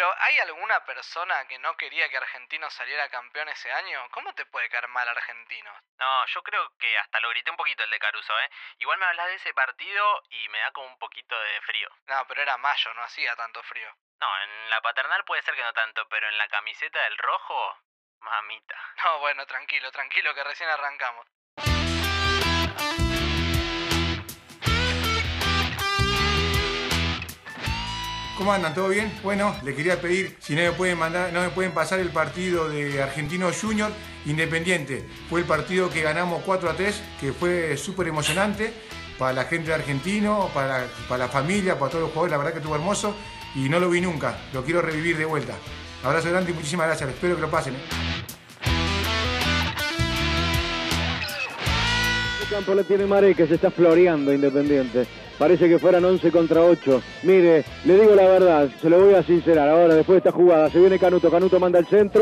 Pero ¿hay alguna persona que no quería que Argentino saliera campeón ese año? ¿Cómo te puede caer mal Argentino? No, yo creo que hasta lo grité un poquito el de Caruso, ¿eh? Igual me hablas de ese partido y me da como un poquito de frío. No, pero era mayo, no hacía tanto frío. No, en la paternal puede ser que no tanto, pero en la camiseta del rojo, mamita. No, bueno, tranquilo, tranquilo, que recién arrancamos. ¿Cómo andan? ¿Todo bien? Bueno, le quería pedir si no me pueden mandar, no me pueden pasar el partido de Argentino Junior Independiente. Fue el partido que ganamos 4 a 3, que fue súper emocionante para la gente de Argentino, para, para la familia, para todos los jugadores, la verdad que estuvo hermoso y no lo vi nunca, lo quiero revivir de vuelta. Abrazo grande y muchísimas gracias, espero que lo pasen. ¿eh? El campo lo tiene Maré que se está floreando Independiente. Parece que fueran 11 contra 8. Mire, le digo la verdad, se lo voy a sincerar. Ahora, después de esta jugada, se viene Canuto. Canuto manda el centro.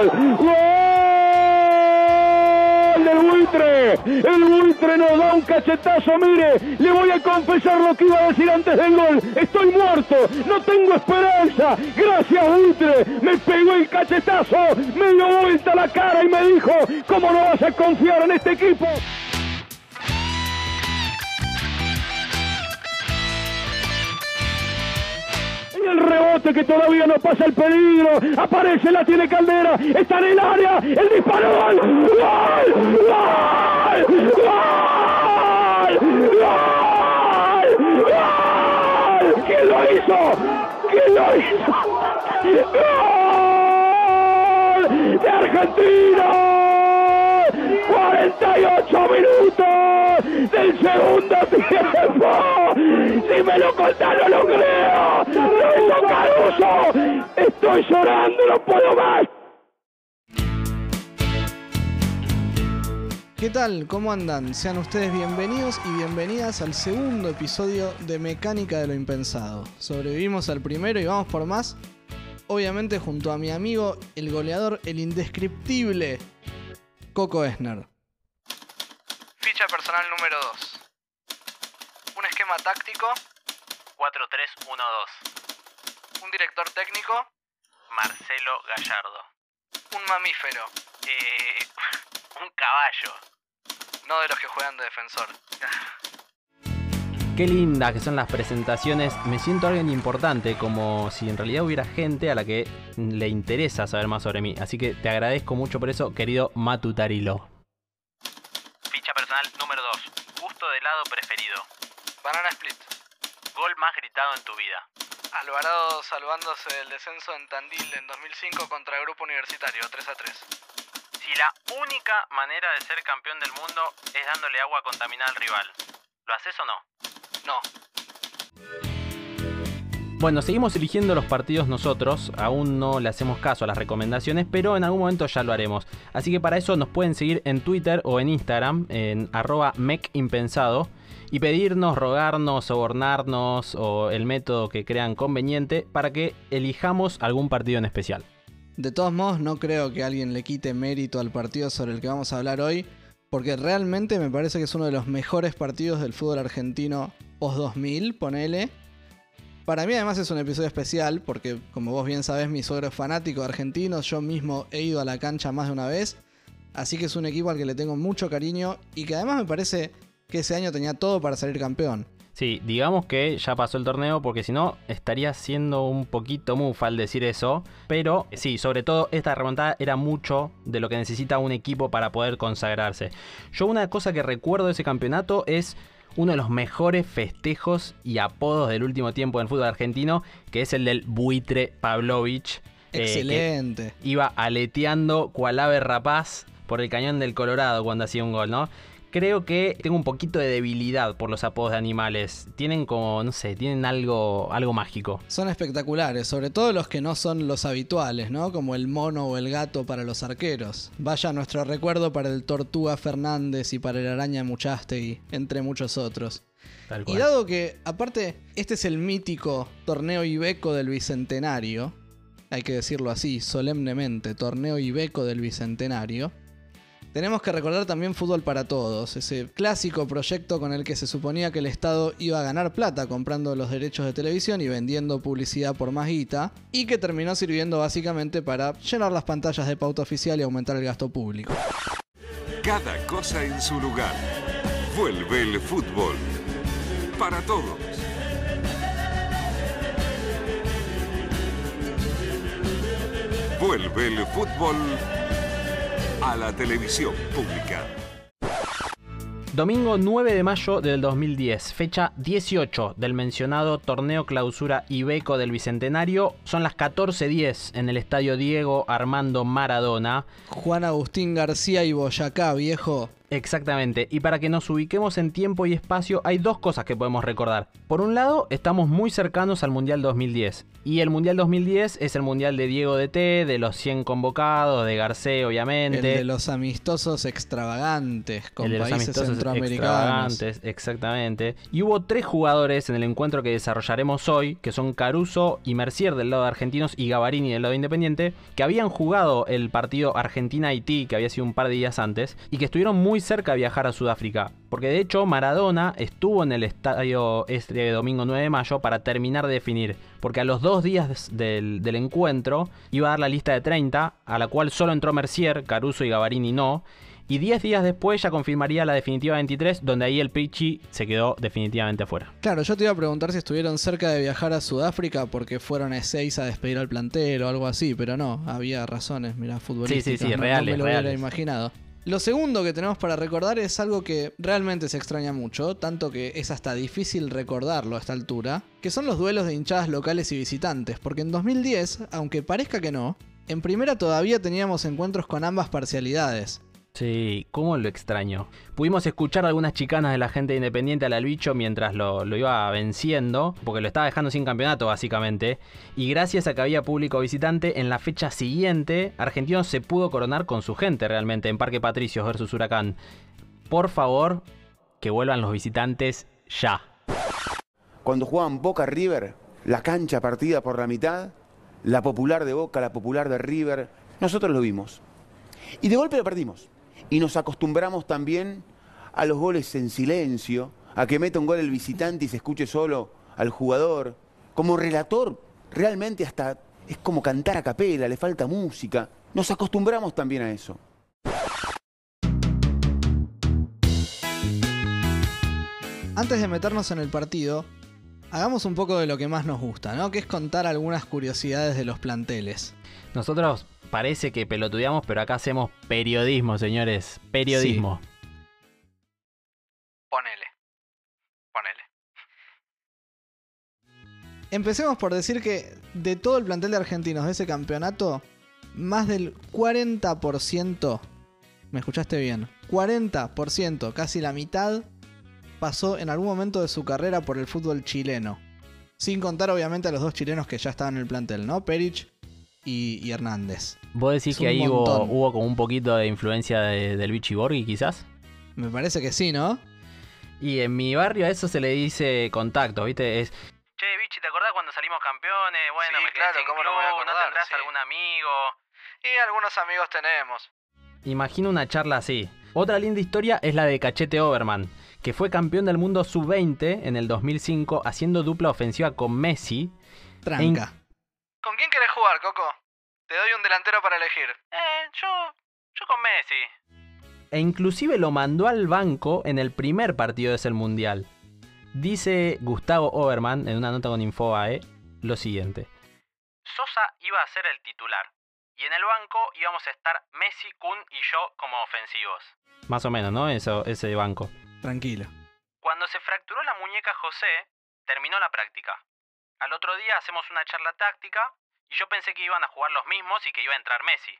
¡Gol! ¡Gol del buitre! El buitre nos da un cachetazo. Mire, le voy a confesar lo que iba a decir antes del gol. Estoy muerto, no tengo esperanza. Gracias, buitre. Me pegó el cachetazo, me dio vuelta la cara y me dijo, ¿cómo no vas a confiar en este equipo? El rebote que todavía no pasa el peligro. Aparece, la tiene Caldera. Está en el área. El disparo. ¡Gol! ¡Gol! ¡Gol! ¡Gol! ¡Gol! ¡Gol! ¿Quién lo hizo? ¿Quién lo hizo? ¡Gol! ¡De Argentina! 48 minutos del segundo tiempo. Si me lo contás no lo creo. Lo Caruso. Estoy llorando, no puedo más. ¿Qué tal? ¿Cómo andan? Sean ustedes bienvenidos y bienvenidas al segundo episodio de Mecánica de lo Impensado. Sobrevivimos al primero y vamos por más. Obviamente junto a mi amigo, el goleador, el indescriptible, Coco Esner. Ficha personal número 2. Un esquema táctico, 4-3-1-2. un director técnico, Marcelo Gallardo. un mamífero, Eh, un caballo. no de los que juegan de defensor. Qué lindas que son las presentaciones. Me siento alguien importante, como si en realidad hubiera gente a la que le interesa saber más sobre mí. Así que te agradezco mucho por eso, querido Matutarilo. Ficha personal número 2. Gusto de helado preferido. Banana Split. Gol más gritado en tu vida. Alvarado salvándose del descenso en Tandil en 2005 contra Grupo Universitario, 3 a 3. Si la única manera de ser campeón del mundo es dándole agua contaminada al rival, ¿lo haces o no? No, Bueno, seguimos eligiendo los partidos nosotros, aún no le hacemos caso a las recomendaciones, pero en algún momento ya lo haremos. Así que para eso nos pueden seguir en Twitter o en Instagram, en arroba mecimpensado, y pedirnos, rogarnos, sobornarnos o el método que crean conveniente para que elijamos algún partido en especial. De todos modos, no creo que alguien le quite mérito al partido sobre el que vamos a hablar hoy, porque realmente me parece que es uno de los mejores partidos del fútbol argentino post-2000, ponele. Para mí además es un episodio especial, porque como vos bien sabés, mi suegro es fanático de argentinos, yo mismo he ido a la cancha más de una vez, así que es un equipo al que le tengo mucho cariño y que además me parece que ese año tenía todo para salir campeón. Sí, digamos que ya pasó el torneo porque si no estaría siendo un poquito mufa al decir eso. Pero sí, sobre todo esta remontada era mucho de lo que necesita un equipo para poder consagrarse. Yo una cosa que recuerdo de ese campeonato es uno de los mejores festejos y apodos del último tiempo en el fútbol argentino, que es el del buitre Pavlovich. eh, que Excelente. iba aleteando cual ave rapaz por el cañón del Colorado cuando hacía un gol, ¿no? Creo que tengo un poquito de debilidad por los apodos de animales. Tienen como, no sé, tienen algo, algo mágico. Son espectaculares, sobre todo los que no son los habituales, ¿no? Como el mono o el gato para los arqueros. Vaya nuestro recuerdo para el Tortuga Fernández y para el Araña Muchastegui, entre muchos otros. Tal Y cual. dado que, aparte, este es el mítico torneo Ibeco del Bicentenario, hay que decirlo así, solemnemente, torneo Ibeco del Bicentenario, Tenemos que recordar también Fútbol para Todos, ese clásico proyecto con el que se suponía que el Estado iba a ganar plata comprando los derechos de televisión y vendiendo publicidad por más guita, y que terminó sirviendo básicamente para llenar las pantallas de pauta oficial y aumentar el gasto público. Cada cosa en su lugar. Vuelve el fútbol. Para todos. Vuelve el fútbol a la televisión pública. Domingo 9 de mayo del 2010, fecha 18 del mencionado torneo clausura Ibeco del Bicentenario. Son las 14.10 en el estadio Diego Armando Maradona. Juan Agustín García y Boyacá, viejo. Exactamente, y para que nos ubiquemos en tiempo y espacio hay dos cosas que podemos recordar. Por un lado, estamos muy cercanos al Mundial 2010, y el Mundial 2010 es el Mundial de Diego DT, de los 100 convocados, de Garcés obviamente. El de los amistosos extravagantes con el de los países amistosos centroamericanos. extravagantes, exactamente. Y hubo tres jugadores en el encuentro que desarrollaremos hoy, que son Caruso y Mercier del lado de argentinos y Gavarini del lado de Independiente, que habían jugado el partido Argentina-Haití, que había sido un par de días antes, y que estuvieron muy cerca de viajar a Sudáfrica. Porque de hecho Maradona estuvo en el estadio este domingo 9 de mayo para terminar de definir. Porque a los dos días del, del encuentro iba a dar la lista de 30, a la cual solo entró Mercier, Caruso y Gavarini no. Y 10 días después ya confirmaría la definitiva 23, donde ahí el Pichi se quedó definitivamente afuera. Claro, yo te iba a preguntar si estuvieron cerca de viajar a Sudáfrica porque fueron a Ezeiza a despedir al plantel o algo así, pero no, había razones, mira, futbolísticas. sí, no- no, reales, me lo hubiera imaginado. Lo segundo que tenemos para recordar es algo que realmente se extraña mucho, tanto que es hasta difícil recordarlo a esta altura, que son los duelos de hinchadas locales y visitantes, porque en 2010, aunque parezca que no, en primera todavía teníamos encuentros con ambas parcialidades. Sí, cómo lo extraño. Pudimos escuchar algunas chicanas de la gente independiente al bicho mientras lo, iba venciendo, porque lo estaba dejando sin campeonato básicamente. Y gracias a que había público visitante, en la fecha siguiente, Argentinos se pudo coronar con su gente realmente en Parque Patricios versus Huracán. Por favor, que vuelvan los visitantes ya. Cuando jugaban Boca River, la cancha partida por la mitad, la popular de Boca, la popular de River, nosotros lo vimos. Y de golpe lo perdimos. Y nos acostumbramos también a los goles en silencio, a que meta un gol el visitante y se escuche solo al jugador. Como relator, realmente hasta es como cantar a capela, le falta música. Nos acostumbramos también a eso. Antes de meternos en el partido, hagamos un poco de lo que más nos gusta, ¿no? Que es contar algunas curiosidades de los planteles. Nosotros parece que pelotudeamos, pero acá hacemos periodismo, señores. Periodismo. Ponele. Ponele. Empecemos por decir que de todo el plantel de argentinos de ese campeonato, más del 40%, me escuchaste bien, 40%, casi la mitad, pasó en algún momento de su carrera por el fútbol chileno. Sin contar obviamente a los dos chilenos que ya estaban en el plantel, ¿no? Perich y, y Hernández. ¿Vos decís Es que ahí hubo, como un poquito de influencia de- del Vichy Borghi, quizás? Me parece que sí, ¿no? Y en mi barrio a eso se le dice contacto, ¿viste? Es. Che, Vichy, ¿te acordás cuando salimos campeones? Bueno, Sí, me claro, sin ¿cómo no me voy a club, ¿no acordar? tendrás Sí. algún amigo? Y algunos amigos tenemos. Imagino una charla así. Otra linda historia es la de Cachete Oberman, que fue campeón del mundo sub-20 en el 2005 haciendo dupla ofensiva con Messi. Tranca. ¿Con quién querés jugar, Coco? Te doy un delantero para elegir. Eh, yo. yo con Messi. E inclusive lo mandó al banco en el primer partido de ese mundial. Dice Gustavo Oberman en una nota con Infobae lo siguiente. Sosa iba a ser el titular. Y en el banco íbamos a estar Messi, Kun y yo como ofensivos. Más o menos, ¿no? Eso, ese banco. Tranquilo. Cuando se fracturó la muñeca José, terminó la práctica. Al otro día hacemos una charla táctica y yo pensé que iban a jugar los mismos y que iba a entrar Messi.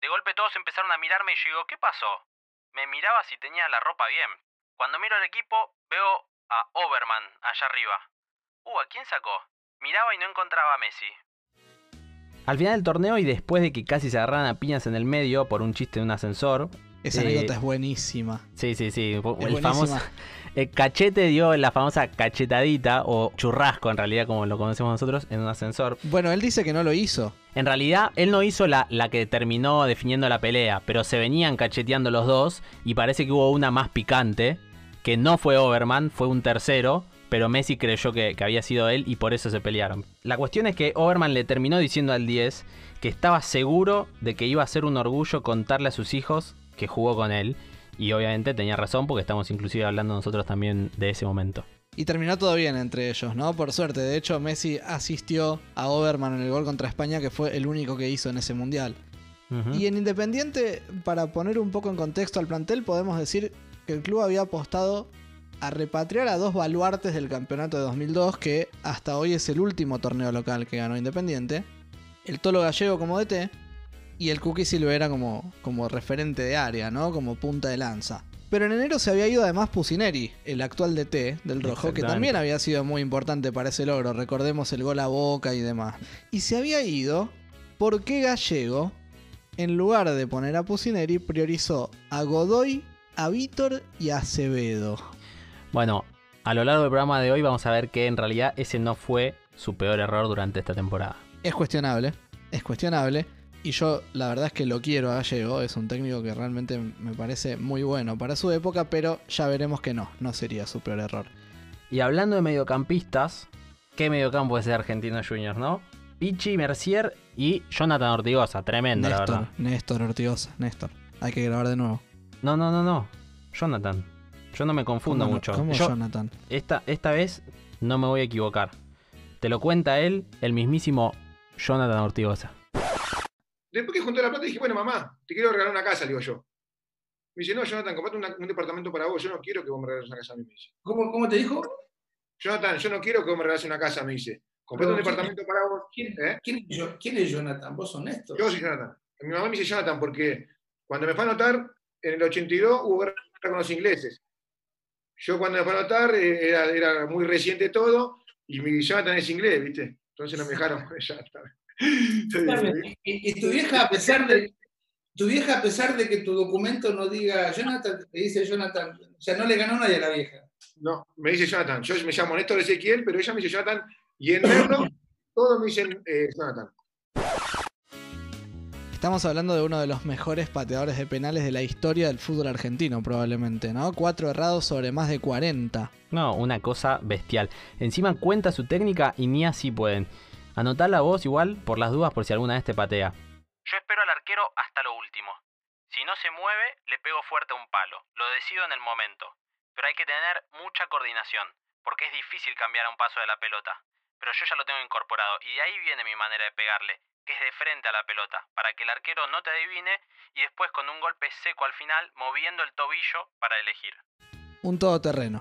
De golpe todos empezaron a mirarme y yo digo, ¿qué pasó? Me miraba si tenía la ropa bien. Cuando miro al equipo, veo a Oberman allá arriba. Uh, ¿a quién sacó? Miraba y no encontraba a Messi. Al final del torneo y después de que casi se agarraran a piñas en el medio por un chiste de un ascensor. Esa eh, anécdota es buenísima. Sí, sí, sí. Es el buenísima. famoso, El cachete dio la famosa cachetadita, o churrasco en realidad, como lo conocemos nosotros, en un ascensor. Bueno, él dice que no lo hizo. En realidad, él no hizo la, la que terminó definiendo la pelea, pero se venían cacheteando los dos y parece que hubo una más picante, que no fue Overman, fue un tercero, pero Messi creyó que, que había sido él y por eso se pelearon. La cuestión es que Overman le terminó diciendo al 10 que estaba seguro de que iba a ser un orgullo contarle a sus hijos que jugó con él. Y obviamente tenía razón porque estamos inclusive hablando nosotros también de ese momento. Y terminó todo bien entre ellos, ¿no? Por suerte. De hecho, Messi asistió a Overman en el gol contra España, que fue el único que hizo en ese mundial. Y en Independiente, para poner un poco en contexto al plantel, podemos decir que el club había apostado a repatriar a dos baluartes del campeonato de 2002, que hasta hoy es el último torneo local que ganó Independiente. El Tolo Gallego como DT y el Cookie Silvera como, como referente de área, ¿no? Como punta de lanza. Pero en enero se había ido además Pusineri, el actual DT del Rojo, que también había sido muy importante para ese logro. Recordemos el gol a boca y demás. Y se había ido porque Gallego, en lugar de poner a Pusineri, priorizó a Godoy, a Vítor y a Acevedo. Bueno, a lo largo del programa de hoy vamos a ver que en realidad ese no fue su peor error durante esta temporada. Es cuestionable, es cuestionable. Y yo la verdad es que lo quiero a Gallego, es un técnico que realmente me parece muy bueno para su época, pero ya veremos que no, no sería su peor error. Y hablando de mediocampistas, ¿qué mediocampo es de Argentino Juniors, no? Pichi, Mercier y Jonathan Ortigosa, tremendo la Néstor, verdad. Néstor Ortigosa, Néstor. Hay que grabar de nuevo. No, no, no, no. Jonathan. Yo no me confundo mucho. ¿Cómo Yo Jonathan? esta, esta vez no me voy a equivocar. Te lo cuenta él, el mismísimo Jonathan Ortigosa. Después que junté la plata dije, bueno, mamá, te quiero regalar una casa, le digo yo. Me dice, no, Jonathan, comprate una- un departamento para vos, yo no quiero que vos me regales una casa a mí, me dice. ¿Cómo, cómo te dijo? Jonathan, yo no quiero que vos me regales una casa, me dice. Comprate un Pero, ¿quién- departamento para vos. ¿Quién, ¿Eh? quién es, Jo- quién es Jonathan? ¿Vos honesto? Yo soy Jonathan. Mi mamá me dice Jonathan porque cuando me fue a anotar, en el 82 hubo guerra con los ingleses. Yo cuando me fue a anotar eh, era, era muy reciente todo y mi Jonathan es inglés, ¿viste? Entonces no me dejaron Y, y tu vieja, a pesar de. Tu vieja, a pesar de que tu documento no diga Jonathan, te dice Jonathan, o sea, no le ganó nadie a la vieja. No, me dice Jonathan. Yo me llamo Néstor Ezequiel, pero ella me dice Jonathan. Y en Merlo, todos me dicen eh, Jonathan. Estamos hablando de uno de los mejores pateadores de penales de la historia del fútbol argentino, probablemente, ¿no? Cuatro errados sobre más de 40. No, una cosa bestial. Encima cuenta su técnica y ni así pueden. Anotala vos igual por las dudas por si alguna vez te patea. Yo espero al arquero hasta lo último. Si no se mueve, le pego fuerte a un palo. Lo decido en el momento. Pero hay que tener mucha coordinación, porque es difícil cambiar a un paso de la pelota. Pero yo ya lo tengo incorporado y de ahí viene mi manera de pegarle, que es de frente a la pelota, para que el arquero no te adivine y después con un golpe seco al final moviendo el tobillo para elegir. Un todoterreno.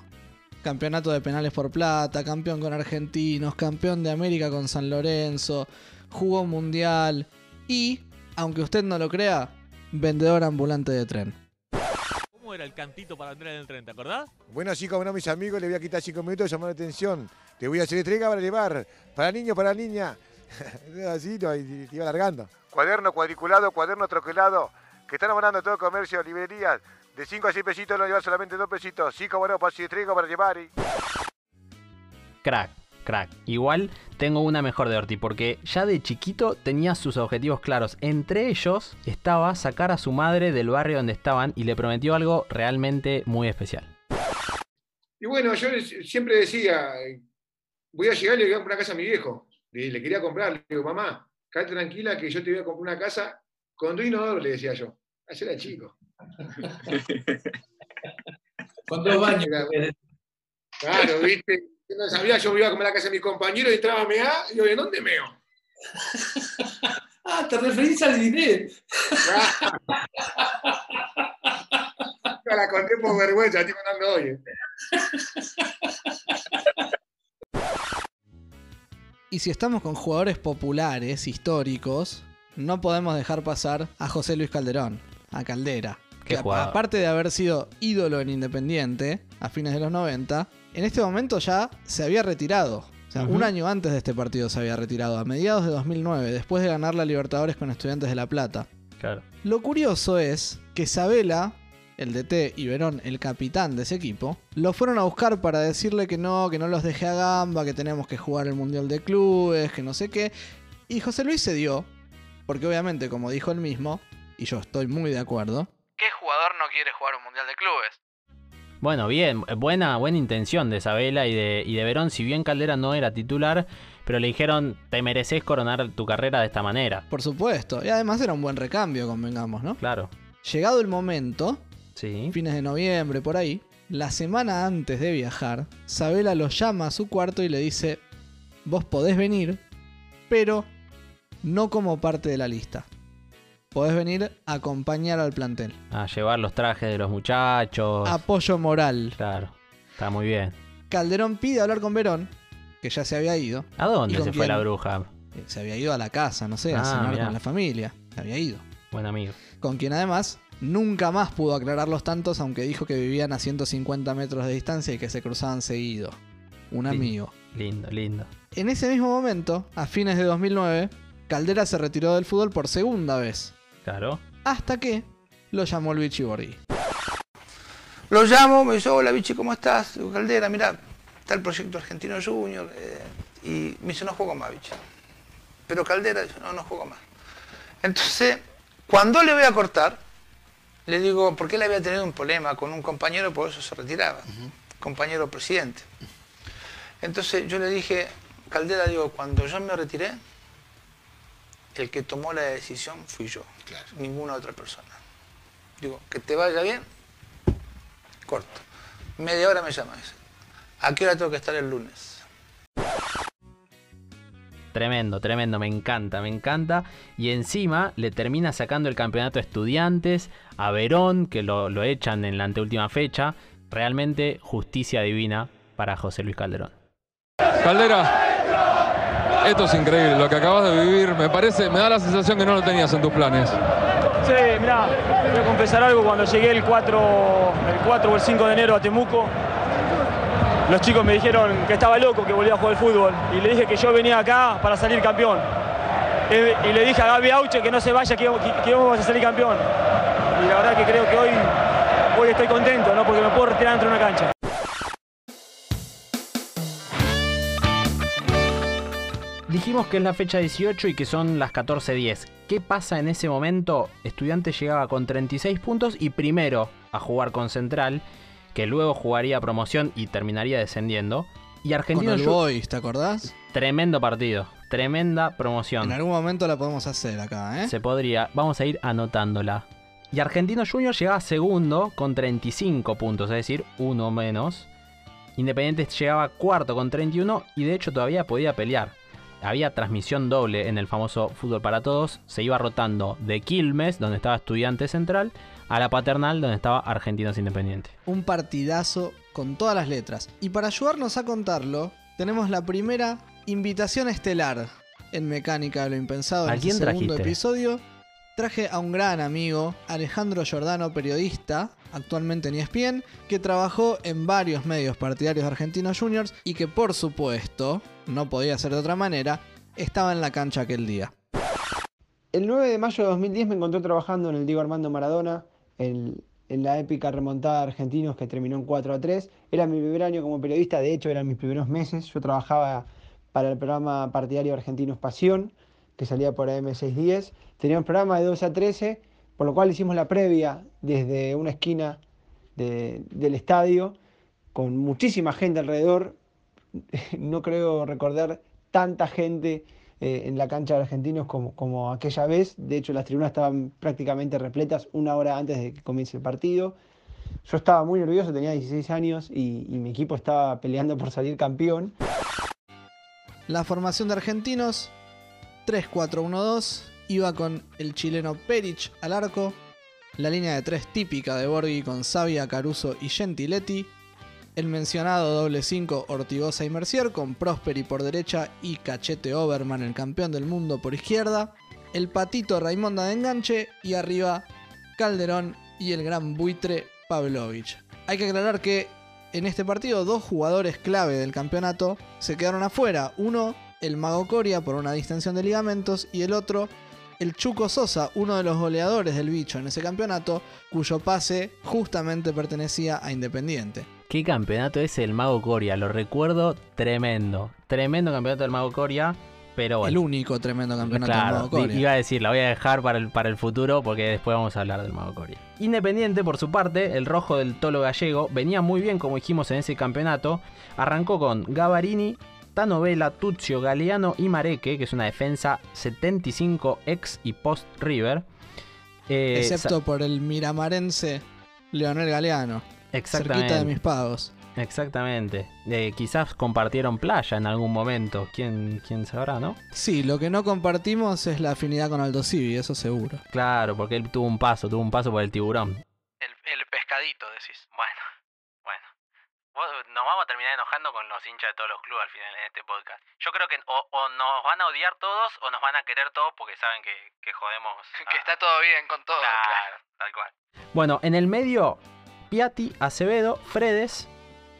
Campeonato de penales por plata, campeón con argentinos, campeón de América con San Lorenzo, jugó mundial y, aunque usted no lo crea, vendedor ambulante de tren. ¿Cómo era el cantito para entrar en el tren, te acordás? Bueno, así como no, mis amigos, le voy a quitar cinco minutos de llamar la atención. Te voy a hacer entrega para llevar, para niño, para niña. así, no, y te iba alargando. Cuaderno cuadriculado, cuaderno troquelado, que están abonando todo comercio, librerías. De 5 a 6 pesitos lo llevar solamente 2 pesitos. Sí, como no, para si entrega para llevar. y- Crack, crack. Igual tengo una mejor de Orti, porque ya de chiquito tenía sus objetivos claros. Entre ellos estaba sacar a su madre del barrio donde estaban y le prometió algo realmente muy especial. Y bueno, yo siempre decía, voy a llegar y le voy a comprar una casa a mi viejo. Le, le quería comprar, le digo, mamá, quédate tranquila que yo te voy a comprar una casa con dos inodoros, le decía yo. Así era chico. Con dos baños. Claro, viste. Yo no sabía, yo me iba a comer a la casa de mis compañeros y entraba a mear, y yo, ¿en dónde meo? Ah, te referís al dinero. Yo la conté por vergüenza, estoy contando hoy. Y si estamos con jugadores populares, históricos, no podemos dejar pasar a José Luis Calderón, a Caldera. Que jugador. aparte de haber sido ídolo en Independiente a fines de los 90, en este momento ya se había retirado. O sea, un año antes de este partido se había retirado, a mediados de 2009, después de ganar la Libertadores con Estudiantes de La Plata. Claro. Lo curioso es que Sabela, el DT y Verón, el capitán de ese equipo, lo fueron a buscar para decirle que no, que no los deje a gamba, que tenemos que jugar el Mundial de Clubes, que no sé qué. Y José Luis se dio, porque obviamente, como dijo él mismo, y yo estoy muy de acuerdo, ¿qué jugador no quiere jugar un Mundial de Clubes? Bueno, bien, buena, buena intención de Isabela y de, y de Verón, si bien Caldera no era titular, pero le dijeron, te mereces coronar tu carrera de esta manera. Por supuesto, y además era un buen recambio, convengamos, ¿no? Claro. Llegado el momento, Sí. fines de noviembre, por ahí, la semana antes de viajar, Sabela lo llama a su cuarto y le dice, vos podés venir, pero no como parte de la lista. Podés venir a acompañar al plantel. A llevar los trajes de los muchachos. Apoyo moral. Claro, está muy bien. Calderón pide hablar con Verón, que ya se había ido. ¿A dónde ¿Y con se fue la bruja? Eh, Se había ido a la casa, no sé, a Ah, cenar mirá. con la familia. Se había ido. Buen amigo. Con quien además nunca más pudo aclarar los tantos, aunque dijo que vivían a 150 metros de distancia y que se cruzaban seguido. Un amigo. Lindo, lindo. En ese mismo momento, a fines de 2009, Caldera se retiró del fútbol por segunda vez. Claro. Hasta que lo llamó el Vichy Borghi. Lo llamo, me dice, hola Vichy, ¿cómo estás? Digo, Caldera, mira, está el proyecto Argentino Junior. eh, y me dice, no juego más, Vichy. Pero Caldera dice, no, no juego más. Entonces, cuando le voy a cortar, le digo, porque él había tenido un problema con un compañero, por eso se retiraba, compañero presidente. Entonces yo le dije, Caldera, digo, cuando yo me retiré, el que tomó la decisión fui yo, ninguna otra persona. Digo, que te vaya bien, corto. Media hora me llama, dice, ¿a qué hora tengo que estar el lunes? Tremendo, tremendo, me encanta, me encanta. Y encima le termina sacando el campeonato a estudiantes, a Verón, que lo, lo echan en la anteúltima fecha. Realmente justicia divina para José Luis Calderón. Caldera, esto es increíble, lo que acabas de vivir, me parece, me da la sensación que no lo tenías en tus planes. Sí, mirá, voy a confesar algo, cuando llegué el 4, el 4 o el 5 de enero a Temuco, los chicos me dijeron que estaba loco, que volvía a jugar fútbol, y le dije que yo venía acá para salir campeón. Eh, Y le dije a Gaby Auche que no se vaya, que, que vamos a salir campeón. Y la verdad que creo que hoy, hoy estoy contento, ¿no? porque me puedo retirar dentro de una cancha. Dijimos que es la fecha 18 y que son las 14.10. ¿Qué pasa en ese momento? Estudiante llegaba con 36 puntos y primero a jugar con Central, que luego jugaría promoción y terminaría descendiendo. Y Con Argentino el Ju- Boys, ¿te acordás? Tremendo partido, tremenda promoción. En algún momento la podemos hacer acá, ¿eh? Se podría, vamos a ir anotándola. Y Argentino Junior llegaba segundo con 35 puntos, es decir, uno menos. Independiente llegaba cuarto con 31 y de hecho todavía podía pelear. Había transmisión doble en el famoso Fútbol para Todos. Se iba rotando de Quilmes, donde estaba Estudiante Central, a la Paternal, donde estaba Argentinos Independiente. Un partidazo con todas las letras. Y para ayudarnos a contarlo, tenemos la primera invitación estelar en Mecánica de lo Impensado ¿A en quién este segundo episodio. Traje a un gran amigo, Alejandro Giordano, periodista, actualmente en ESPN, que trabajó en varios medios partidarios de Argentinos Juniors y que por supuesto, no podía ser de otra manera, estaba en la cancha aquel día. El 9 de mayo de 2010 me encontré trabajando en el Diego Armando Maradona, en, la épica remontada de argentinos que terminó en 4 a 3. Era mi primer año como periodista, de hecho eran mis primeros meses. Yo trabajaba para el programa partidario Argentinos Pasión, que salía por AM610. Tenía un programa de 12 a 13, por lo cual hicimos la previa desde una esquina de- del estadio, con muchísima gente alrededor. No creo recordar tanta gente eh, en la cancha de argentinos como, como aquella vez. De hecho, las tribunas estaban prácticamente repletas una hora antes de que comience el partido. Yo estaba muy nervioso, tenía 16 años y, mi equipo estaba peleando por salir campeón. La formación de argentinos 3-4-1-2 iba con el chileno Perich al arco, la línea de tres típica de Borghi con Sabia, Caruso y Gentiletti, el mencionado doble 5 Ortigosa y Mercier con Prosperi por derecha y Cachete Oberman, el campeón del mundo, por izquierda, el patito Raimonda de enganche y arriba Calderón y el gran buitre Pavlovich. Hay que aclarar que en este partido dos jugadores clave del campeonato se quedaron afuera. Uno, el Mago Coria por una distensión de ligamentos y el otro, el Chuco Sosa, uno de los goleadores del bicho en ese campeonato, cuyo pase justamente pertenecía a Independiente. ¿Qué campeonato es el Mago Coria? Lo recuerdo tremendo. Tremendo campeonato del Mago Coria. Pero bueno. El único tremendo campeonato del Claro, Mago Coria. iba a decir, la voy a dejar para el, para el futuro porque después vamos a hablar del Mago Coria. Independiente, por su parte, el rojo del Tolo Gallego venía muy bien, como dijimos en ese campeonato. Arrancó con Gavarini, Tanovela, Tuzio, Galeano y Mareque, que es una defensa 75 ex y post River. Eh, Excepto por el miramarense Leonel Galeano. Exactamente. Cerquita de mis pagos. Exactamente. Eh, quizás compartieron playa en algún momento. ¿Quién, quién sabrá, no? Sí, lo que no compartimos es la afinidad con Aldo Civi, eso seguro. Claro, porque él tuvo un paso, tuvo un paso por el tiburón. El, el pescadito, decís. Bueno, bueno. Vos- Nos vamos a terminar enojando con los hinchas de todos los clubes al final en este podcast. Yo creo que o, o nos van a odiar todos o nos van a querer todos porque saben que, que jodemos. Que está todo bien con todo. Claro, tal cual. Bueno, en el medio, Piatti, Acevedo, Fredes,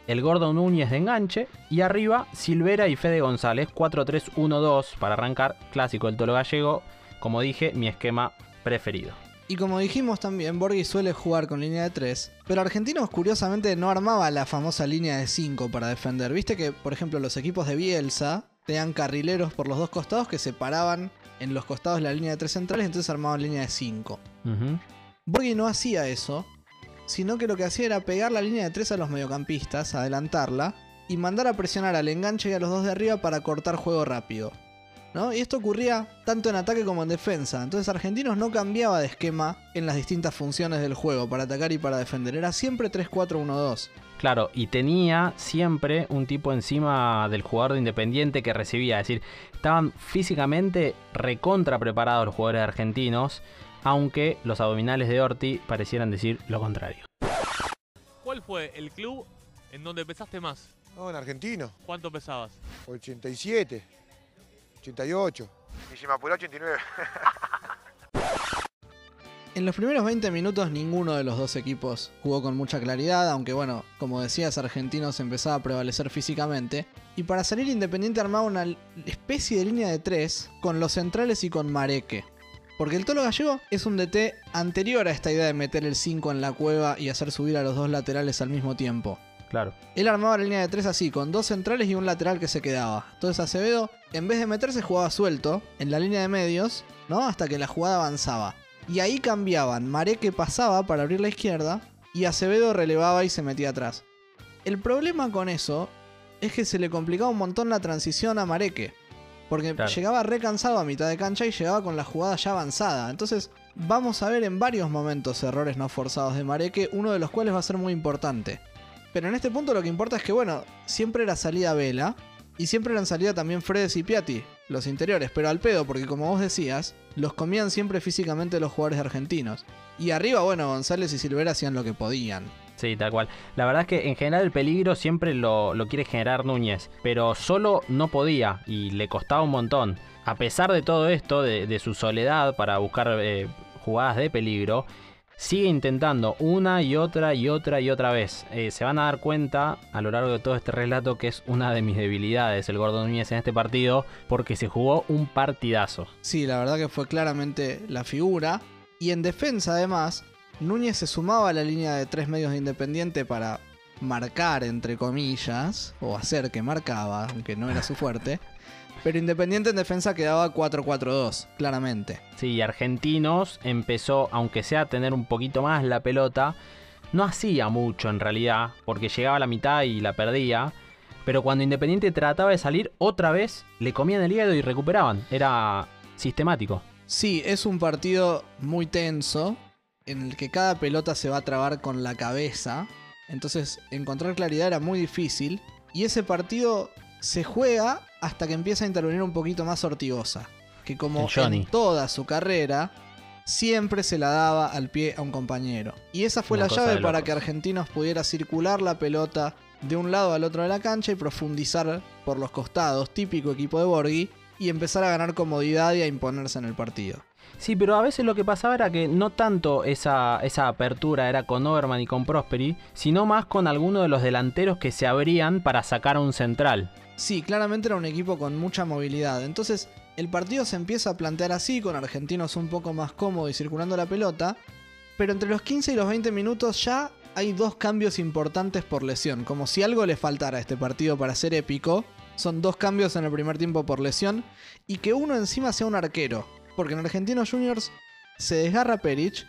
el Gordo Núñez de enganche. Y arriba, Silvera y Fede González. 4-3-1-2 para arrancar. Clásico del Tolo Gallego. Como dije, mi esquema preferido. Y como dijimos también, Borghi suele jugar con línea de 3, pero Argentinos curiosamente no armaba la famosa línea de 5 para defender. Viste que, por ejemplo, los equipos de Bielsa tenían carrileros por los dos costados que separaban en los costados de la línea de 3 centrales, entonces armaban línea de 5. Ujú. Borghi no hacía eso, sino que lo que hacía era pegar la línea de 3 a los mediocampistas, adelantarla, y mandar a presionar al enganche y a los dos de arriba para cortar juego rápido. ¿no? Y esto ocurría tanto en ataque como en defensa. Entonces Argentinos no cambiaba de esquema en las distintas funciones del juego, para atacar y para defender. Era siempre 3-4-1-2. Claro, y tenía siempre un tipo encima del jugador de Independiente que recibía. Es decir, estaban físicamente recontra preparados los jugadores argentinos, aunque los abdominales de Orti parecieran decir lo contrario. ¿Cuál fue el club en donde pesaste más? No, en argentino. ¿Cuánto pesabas? 87, 88. Y si me apuró, 89. En los primeros 20 minutos ninguno de los dos equipos jugó con mucha claridad, aunque bueno, como decías, Argentinos empezaba a prevalecer físicamente. Y para salir Independiente armaba una especie de línea de 3 con los centrales y con Mareque. Porque el Tolo Gallego es un DT anterior a esta idea de meter el 5 en la cueva y hacer subir a los dos laterales al mismo tiempo. Claro. Él armaba la línea de 3 así, con dos centrales y un lateral que se quedaba. Entonces Acevedo, en vez de meterse, jugaba suelto en la línea de medios, ¿no? Hasta que la jugada avanzaba. Y ahí cambiaban. Mareque pasaba para abrir la izquierda y Acevedo relevaba y se metía atrás. El problema con eso es que se le complicaba un montón la transición a Mareque. Porque Claro. llegaba recansado a mitad de cancha y llegaba con la jugada ya avanzada. Entonces vamos a ver en varios momentos errores no forzados de Mareque, uno de los cuales va a ser muy importante. Pero en este punto lo que importa es que, bueno, siempre era salida Vela y siempre eran salida también Fredes y Piatti, los interiores, pero al pedo, porque como vos decías, los comían siempre físicamente los jugadores argentinos. Y arriba, bueno, González y Silvera hacían lo que podían. Sí, tal cual. La verdad es que en general el peligro siempre lo, lo quiere generar Núñez, pero solo no podía y le costaba un montón. A pesar de todo esto, de, su soledad para buscar eh, jugadas de peligro, sigue intentando una y otra y otra y otra vez. Eh, se van a dar cuenta a lo largo de todo este relato que es una de mis debilidades el Gordo Núñez en este partido, porque se jugó un partidazo. Sí, la verdad que fue claramente la figura. Y en defensa, además, Núñez se sumaba a la línea de tres medios de Independiente para marcar, entre comillas, o hacer que marcaba, aunque no era su fuerte. Pero Independiente en defensa quedaba 4-4-2, claramente. Sí, Argentinos empezó, aunque sea a tener un poquito más la pelota, no hacía mucho en realidad, porque llegaba a la mitad y la perdía. Pero cuando Independiente trataba de salir, otra vez le comían el hígado y recuperaban. Era sistemático. Sí, es un partido muy tenso, en el que cada pelota se va a trabar con la cabeza. Entonces encontrar claridad era muy difícil. Y ese partido se juega hasta que empieza a intervenir un poquito más Ortigosa. Que como en toda su carrera, siempre se la daba al pie a un compañero. Y esa fue Una la llave para que Argentinos pudiera circular la pelota de un lado al otro de la cancha y profundizar por los costados, típico equipo de Borghi, y empezar a ganar comodidad y a imponerse en el partido. Sí, pero a veces lo que pasaba era que no tanto esa, esa apertura era con Overman y con Prosperi, sino más con alguno de los delanteros que se abrían para sacar a un central. Sí, claramente era un equipo con mucha movilidad. Entonces, el partido se empieza a plantear así, con argentinos un poco más cómodos y circulando la pelota. Pero entre los 15 y los 20 minutos ya hay dos cambios importantes por lesión. Como si algo le faltara a este partido para ser épico. Son dos cambios en el primer tiempo por lesión. Y que uno encima sea un arquero. Porque en Argentinos Juniors se desgarra Perich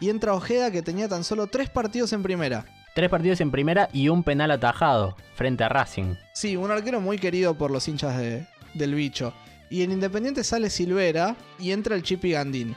y entra Ojeda que tenía tan solo tres partidos en primera. Tres partidos en primera y un penal atajado frente a Racing. Sí, un arquero muy querido por los hinchas de- del bicho. Y en Independiente sale Silvera y entra el Chipi Gandín.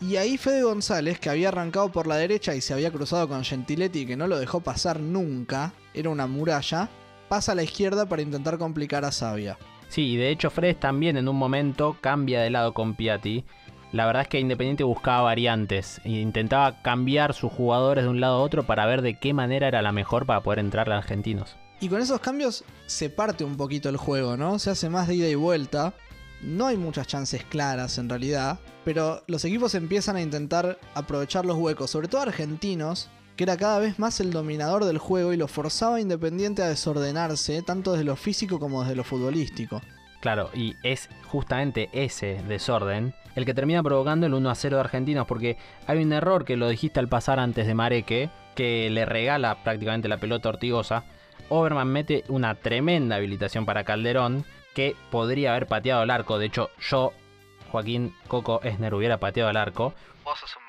Y ahí Fede González, que había arrancado por la derecha y se había cruzado con Gentiletti, que no lo dejó pasar nunca, era una muralla, pasa a la izquierda para intentar complicar a Sabia. Sí, y de hecho Fredes también en un momento cambia de lado con Piatti. La verdad es que Independiente buscaba variantes e intentaba cambiar sus jugadores de un lado a otro para ver de qué manera era la mejor para poder entrar a argentinos. Y con esos cambios se parte un poquito el juego, ¿no? Se hace más de ida y vuelta. No hay muchas chances claras en realidad, pero los equipos empiezan a intentar aprovechar los huecos, sobre todo argentinos, que era cada vez más el dominador del juego y lo forzaba a Independiente a desordenarse, tanto desde lo físico como desde lo futbolístico. Claro, y es justamente ese desorden el que termina provocando el 1 a 0 de Argentinos, porque hay un error que lo dijiste al pasar antes de Mareque, que le regala prácticamente la pelota a Ortigosa. Overman mete una tremenda habilitación para Calderón, que podría haber pateado el arco. De hecho, yo, Joaquín Coco Esner, hubiera pateado el arco. Vos sos un.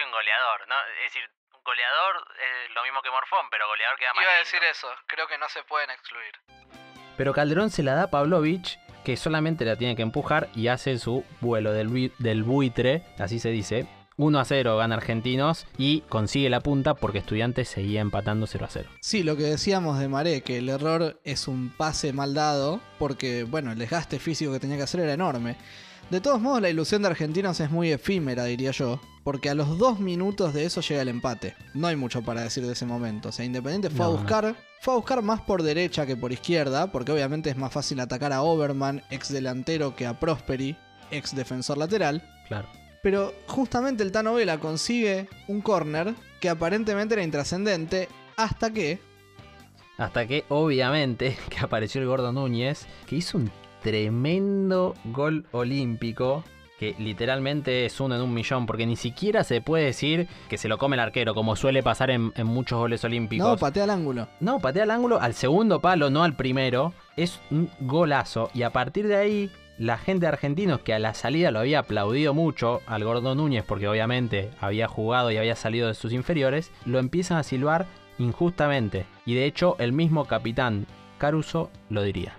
Soy un goleador, ¿no? Es decir, un goleador es lo mismo que morfón, pero goleador queda más Iba a lindo. decir eso, creo que no se pueden excluir. Pero Calderón se la da a Pavlovich, que solamente la tiene que empujar y hace su vuelo del, bui- del buitre, así se dice. 1 a 0 gana Argentinos y consigue la punta porque Estudiantes seguía empatando 0 a 0. Sí, lo que decíamos de Maré, que el error es un pase mal dado, porque bueno, el desgaste físico que tenía que hacer era enorme. De todos modos, la ilusión de Argentinos es muy efímera, diría yo, porque a los dos minutos de eso llega el empate. No hay mucho para decir de ese momento. O sea, Independiente fue a no. buscar, fue a buscar más por derecha que por izquierda, porque obviamente es más fácil atacar a Overman, ex delantero, que a Prosperi, ex defensor lateral. Claro. Pero justamente el Tano Vela consigue un corner que aparentemente era intrascendente hasta que Hasta que, obviamente, que apareció el Gordo Núñez, que hizo un tremendo gol olímpico. Que literalmente es uno en un millón, porque ni siquiera se puede decir que se lo come el arquero, como suele pasar en, en muchos goles olímpicos. no patea al ángulo. No, patea al ángulo al segundo palo, no al primero. Es un golazo. Y a partir de ahí, la gente de argentinos que a la salida lo había aplaudido mucho al Gordo Núñez, porque obviamente había jugado y había salido de sus inferiores, lo empiezan a silbar injustamente. Y de hecho, el mismo capitán Caruso lo diría.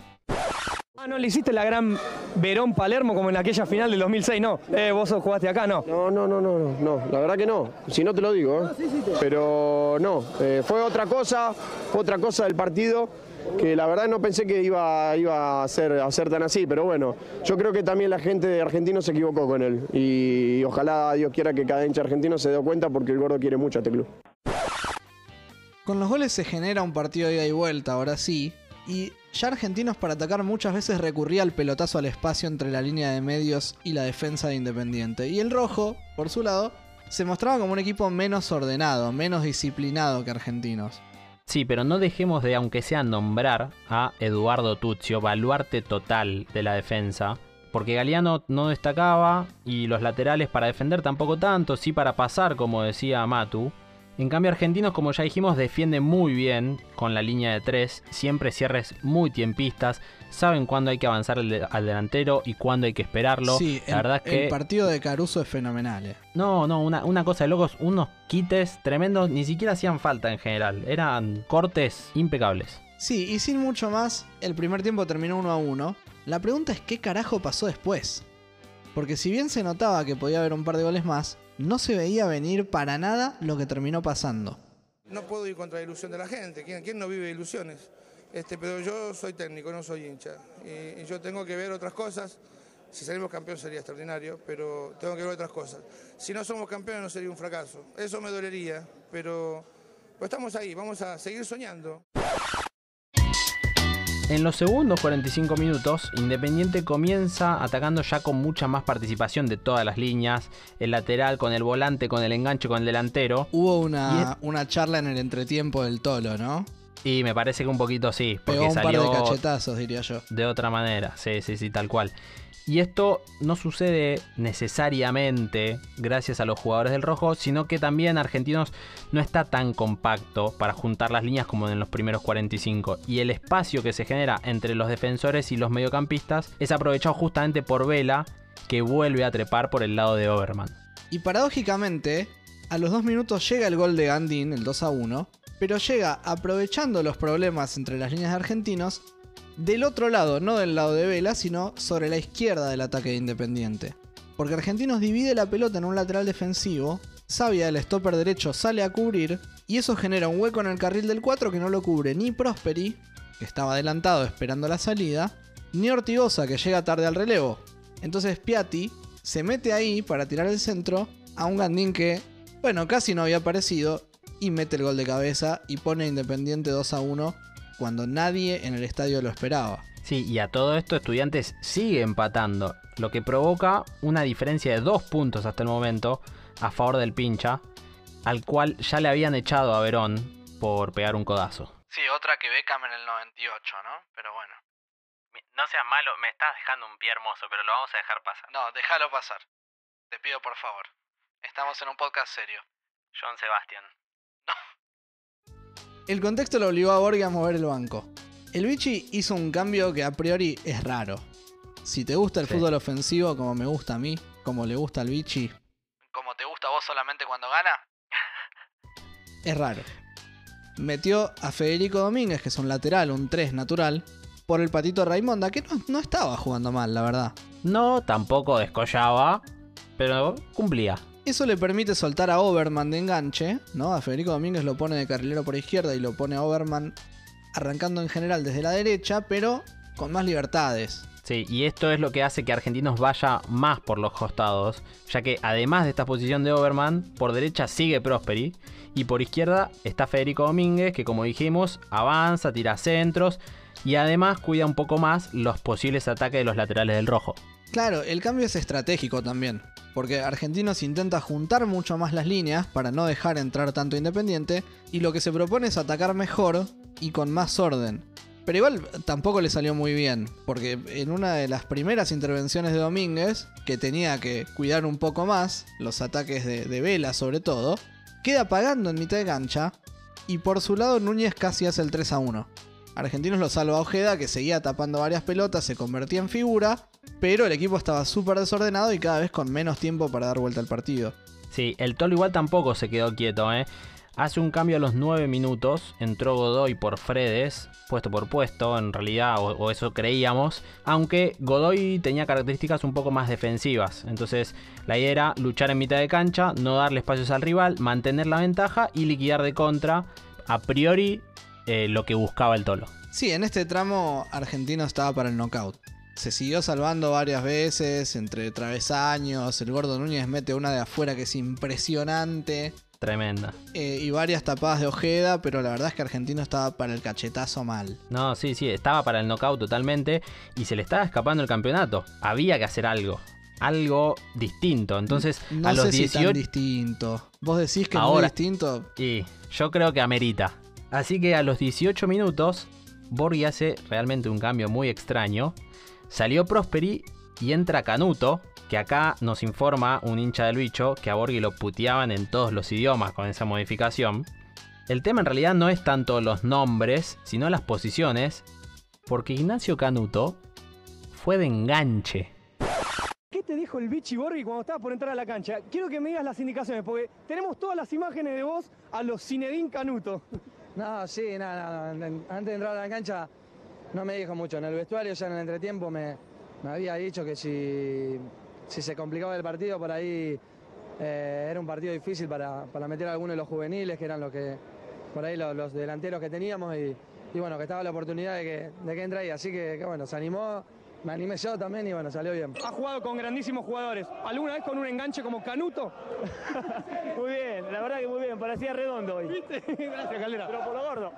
Ah, no le hiciste la gran Verón Palermo como en aquella final del 2006, no. Eh, vos jugaste acá, no. No, no, no, no, no, no, la verdad que no. Si no te lo digo, ¿eh? Pero no, eh, fue otra cosa, fue otra cosa del partido que la verdad no pensé que iba, iba a, ser, a ser tan así, pero bueno, yo creo que también la gente de Argentino se equivocó con él y, ojalá Dios quiera que cada hincha argentino se dé cuenta porque el gordo quiere mucho a este club. Con los goles se genera un partido de ida y vuelta, ahora sí. Y ya Argentinos para atacar muchas veces recurría al pelotazo al espacio entre la línea de medios y la defensa de Independiente. Y el rojo, por su lado, se mostraba como un equipo menos ordenado, menos disciplinado que Argentinos. Sí, pero no dejemos de, aunque sea nombrar a Eduardo Tuzio, baluarte total de la defensa. Porque Galeano no destacaba y los laterales para defender tampoco tanto, sí para pasar, como decía Matu. En cambio, Argentinos, como ya dijimos, defienden muy bien con la línea de tres, siempre cierres muy tiempistas, saben cuándo hay que avanzar al, de- al delantero y cuándo hay que esperarlo. Sí, la el, verdad es que el partido de Caruso es fenomenal. eh. no, no, una, una cosa de locos, unos quites tremendos, ni siquiera hacían falta en general, eran cortes impecables. Sí, y sin mucho más, el primer tiempo terminó 1 a 1. La pregunta es qué carajo pasó después. Porque si bien se notaba que podía haber un par de goles más, no se veía venir para nada lo que terminó pasando. No puedo ir contra la ilusión de la gente. ¿Quién, no vive ilusiones? Este, pero yo soy técnico, no soy hincha. Y, yo tengo que ver otras cosas. Si salimos campeón sería extraordinario, pero tengo que ver otras cosas. Si no somos campeones no sería un fracaso. Eso me dolería, pero estamos ahí, vamos a seguir soñando. En los segundos 45 minutos, Independiente comienza atacando ya con mucha más participación de todas las líneas, el lateral con el volante, con el enganche, con el delantero. Hubo una, una charla en el entretiempo del Tolo, ¿no? Y me parece que un poquito sí, porque Pegó un par salió de cachetazos, diría yo. de otra manera. Sí, sí, sí, tal cual. Y esto no sucede necesariamente gracias a los jugadores del rojo, sino que también Argentinos no está tan compacto para juntar las líneas como en los primeros 45. Y el espacio que se genera entre los defensores y los mediocampistas es aprovechado justamente por Vela, que vuelve a trepar por el lado de Overman. Y paradójicamente, a los dos minutos llega el gol de Gandín, el 2 a 1, pero llega aprovechando los problemas entre las líneas de argentinos del otro lado, no del lado de Vela, sino sobre la izquierda del ataque de Independiente. Porque Argentinos divide la pelota en un lateral defensivo, Sabia, el stopper derecho, sale a cubrir, y eso genera un hueco en el carril del 4 que no lo cubre ni Prosperi, que estaba adelantado esperando la salida, ni Ortigosa, que llega tarde al relevo. Entonces Piatti se mete ahí para tirar el centro a un Gandín que, bueno, casi no había aparecido, y mete el gol de cabeza y pone Independiente 2 a 1 cuando nadie en el estadio lo esperaba. Sí, y a todo esto Estudiantes sigue empatando, lo que provoca una diferencia de dos puntos hasta el momento a favor del pincha, al cual ya le habían echado a Verón por pegar un codazo. Sí, otra que Beckham en el 98, ¿no? Pero bueno. No seas malo, me estás dejando un pie hermoso, pero lo vamos a dejar pasar. No, déjalo pasar. Te pido por favor. Estamos en un podcast serio. John Sebastian. El contexto lo obligó a Borghi a mover el banco. El Vichy hizo un cambio que a priori es raro. Si te gusta el Sí. fútbol ofensivo como me gusta a mí, como le gusta al Vichy, Como te gusta a vos solamente cuando gana. es raro. Metió a Federico Domínguez, que es un lateral, un 3 natural, por el patito Raimonda, que no, no estaba jugando mal, la verdad. No, tampoco descollaba, pero cumplía. Eso le permite soltar a Overman de enganche, ¿no? A Federico Domínguez lo pone de carrilero por izquierda y lo pone a Overman arrancando en general desde la derecha, pero con más libertades. Sí, y esto es lo que hace que Argentinos vaya más por los costados, ya que además de esta posición de Overman, por derecha sigue Prosperi y por izquierda está Federico Domínguez, que como dijimos, avanza, tira centros y además cuida un poco más los posibles ataques de los laterales del rojo. Claro, el cambio es estratégico también, porque Argentinos intenta juntar mucho más las líneas para no dejar entrar tanto Independiente, y lo que se propone es atacar mejor y con más orden. Pero igual tampoco le salió muy bien, porque en una de las primeras intervenciones de Domínguez, que tenía que cuidar un poco más, los ataques de, de Vela sobre todo, queda pagando en mitad de cancha, y por su lado Núñez casi hace el 3 a 1. Argentinos lo salva Ojeda, que seguía tapando varias pelotas, se convertía en figura, pero el equipo estaba súper desordenado y cada vez con menos tiempo para dar vuelta al partido. Sí, el Tolo igual tampoco se quedó quieto, ¿eh? Hace un cambio a los 9 minutos, entró Godoy por Fredes, puesto por puesto, en realidad, o, o eso creíamos, aunque Godoy tenía características un poco más defensivas, entonces la idea era luchar en mitad de cancha, no darle espacios al rival, mantener la ventaja y liquidar de contra, a priori, eh, lo que buscaba el Tolo. Sí, en este tramo Argentino estaba para el knockout. Se siguió salvando varias veces, entre travesaños, el Gordo Núñez mete una de afuera que es impresionante. Tremenda. eh, y varias tapadas de Ojeda, pero la verdad es que Argentino estaba para el cachetazo mal. No, sí, sí, estaba para el knockout totalmente y se le estaba escapando el campeonato. Había que hacer algo, algo distinto. Entonces, No a los sé si 18 tan distinto. Vos decís que es muy Ahora- distinto. Y yo creo que amerita. Así que a los 18 minutos, Borghi hace realmente un cambio muy extraño. Salió Prosperi y entra Canuto, que acá nos informa un hincha del bicho que a Borghi lo puteaban en todos los idiomas con esa modificación. El tema en realidad no es tanto los nombres, sino las posiciones, porque Ignacio Canuto fue de enganche. ¿Qué te dijo el Vichy Borghi cuando estabas por entrar a la cancha? Quiero que me digas las indicaciones, porque tenemos todas las imágenes de vos a los Zinedine Canuto. No, sí, nada, nada. Antes de entrar a la cancha no me dijo mucho. En el vestuario, ya en el entretiempo, me, me había dicho que si, si se complicaba el partido, por ahí eh, era un partido difícil para, para meter a alguno de los juveniles, que eran los que por ahí los, delanteros que teníamos, y, y bueno, que estaba la oportunidad de que, de que entre ahí. Así que bueno, se animó, me animé yo también y bueno, salió bien. Ha jugado con grandísimos jugadores. ¿Alguna vez con un enganche como Canuto? muy bien, la verdad que muy bien, parecía redondo hoy. ¿Viste? Gracias, Caldera. Pero por lo gordo.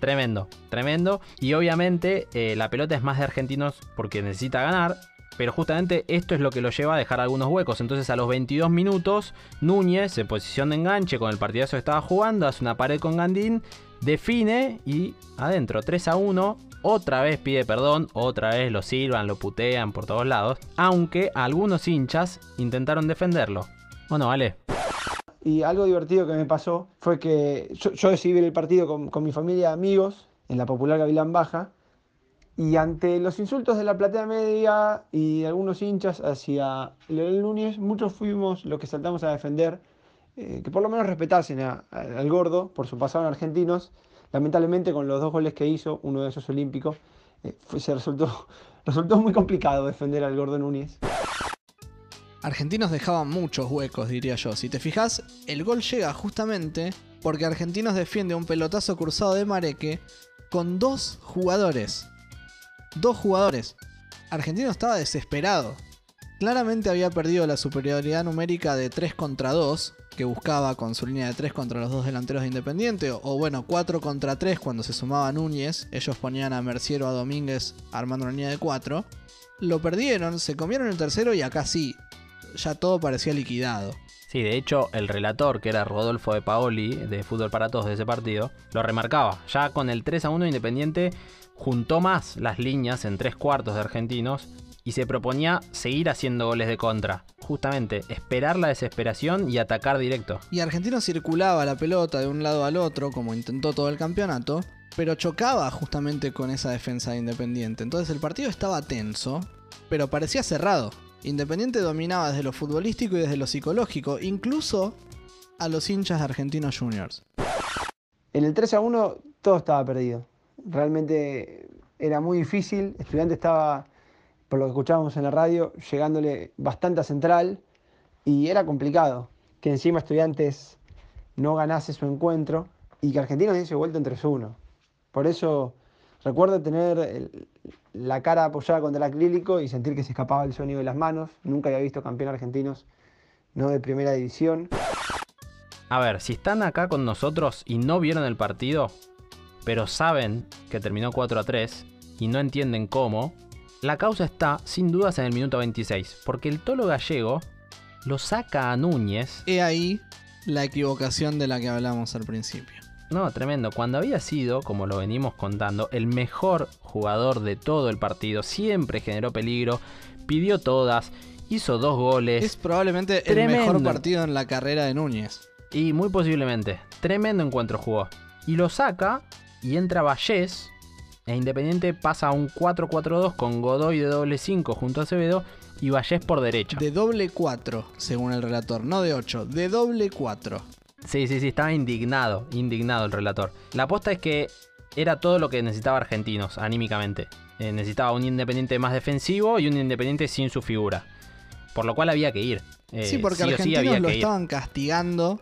Tremendo, tremendo. Y obviamente eh, la pelota es más de argentinos porque necesita ganar. Pero justamente esto es lo que lo lleva a dejar algunos huecos. Entonces a los 22 minutos, Núñez en posición de enganche con el partidazo que estaba jugando, hace una pared con Gandín, define y adentro 3 a 1. Otra vez pide perdón, otra vez lo silban, lo putean por todos lados. Aunque algunos hinchas intentaron defenderlo. ¿O no, vale? Y algo divertido que me pasó fue que yo, decidí ver el partido con, mi familia y amigos en la popular Gavilán Baja. Y ante los insultos de la platea media y de algunos hinchas hacia Leonel Núñez, muchos fuimos los que saltamos a defender eh, que por lo menos respetasen a- al gordo por su pasado en Argentinos. Lamentablemente con los dos goles que hizo, uno de esos olímpicos, eh, se resultó, resultó muy complicado defender al gordo Núñez. Argentinos dejaban muchos huecos, diría yo. Si te fijas, el gol llega justamente porque Argentinos defiende un pelotazo cruzado de Mareque con dos jugadores. Dos jugadores. Argentino estaba desesperado. Claramente había perdido la superioridad numérica de 3 contra 2, que buscaba con su línea de 3 contra los dos delanteros de Independiente, o bueno, 4 contra 3 cuando se sumaba Núñez, ellos ponían a Merciero a Domínguez armando una línea de 4. Lo perdieron, se comieron el tercero y acá sí, ya todo parecía liquidado. Sí, de hecho, el relator, que era Rodolfo de Paoli, de Fútbol para Todos de ese partido, lo remarcaba. Ya con el 3 a 1 Independiente juntó más las líneas en tres cuartos de argentinos y se proponía seguir haciendo goles de contra. Justamente, esperar la desesperación y atacar directo. Y Argentino circulaba la pelota de un lado al otro, como intentó todo el campeonato, pero chocaba justamente con esa defensa de Independiente. Entonces el partido estaba tenso, pero parecía cerrado. Independiente dominaba desde lo futbolístico y desde lo psicológico, incluso a los hinchas de Argentinos Juniors. En el 3 a 1 todo estaba perdido. Realmente era muy difícil. Estudiante estaba, por lo que escuchábamos en la radio, llegándole bastante a central y era complicado que encima Estudiantes no ganase su encuentro y que Argentinos diese vuelta en 3-1. Por eso recuerdo tener la cara apoyada contra el acrílico y sentir que se escapaba el sonido de las manos. Nunca había visto campeón argentinos, no de primera división. A ver, si están acá con nosotros y no vieron el partido, pero saben que terminó 4 a 3 y no entienden cómo, la causa está sin dudas en el minuto 26, porque el Tolo Gallego lo saca a Núñez. He ahí la equivocación de la que hablamos al principio. No, tremendo. Cuando había sido, como lo venimos contando, el mejor jugador de todo el partido, siempre generó peligro, pidió todas, hizo dos goles. Es probablemente el mejor partido en la carrera de Núñez. Y muy posiblemente. Tremendo encuentro jugó. Y lo saca y entra Vallés. E Independiente pasa a un 4-4-2 con Godoy de doble 5 junto a Acevedo y Vallés por derecha. De doble 4, según el relator, no de 8, de doble 4. Sí, sí, sí, estaba indignado, indignado el relator. La aposta es que era todo lo que necesitaba Argentinos, anímicamente. Eh, necesitaba un Independiente más defensivo y un Independiente sin su figura. Por lo cual había que ir. Eh, sí, porque sí Argentinos lo ir. estaban castigando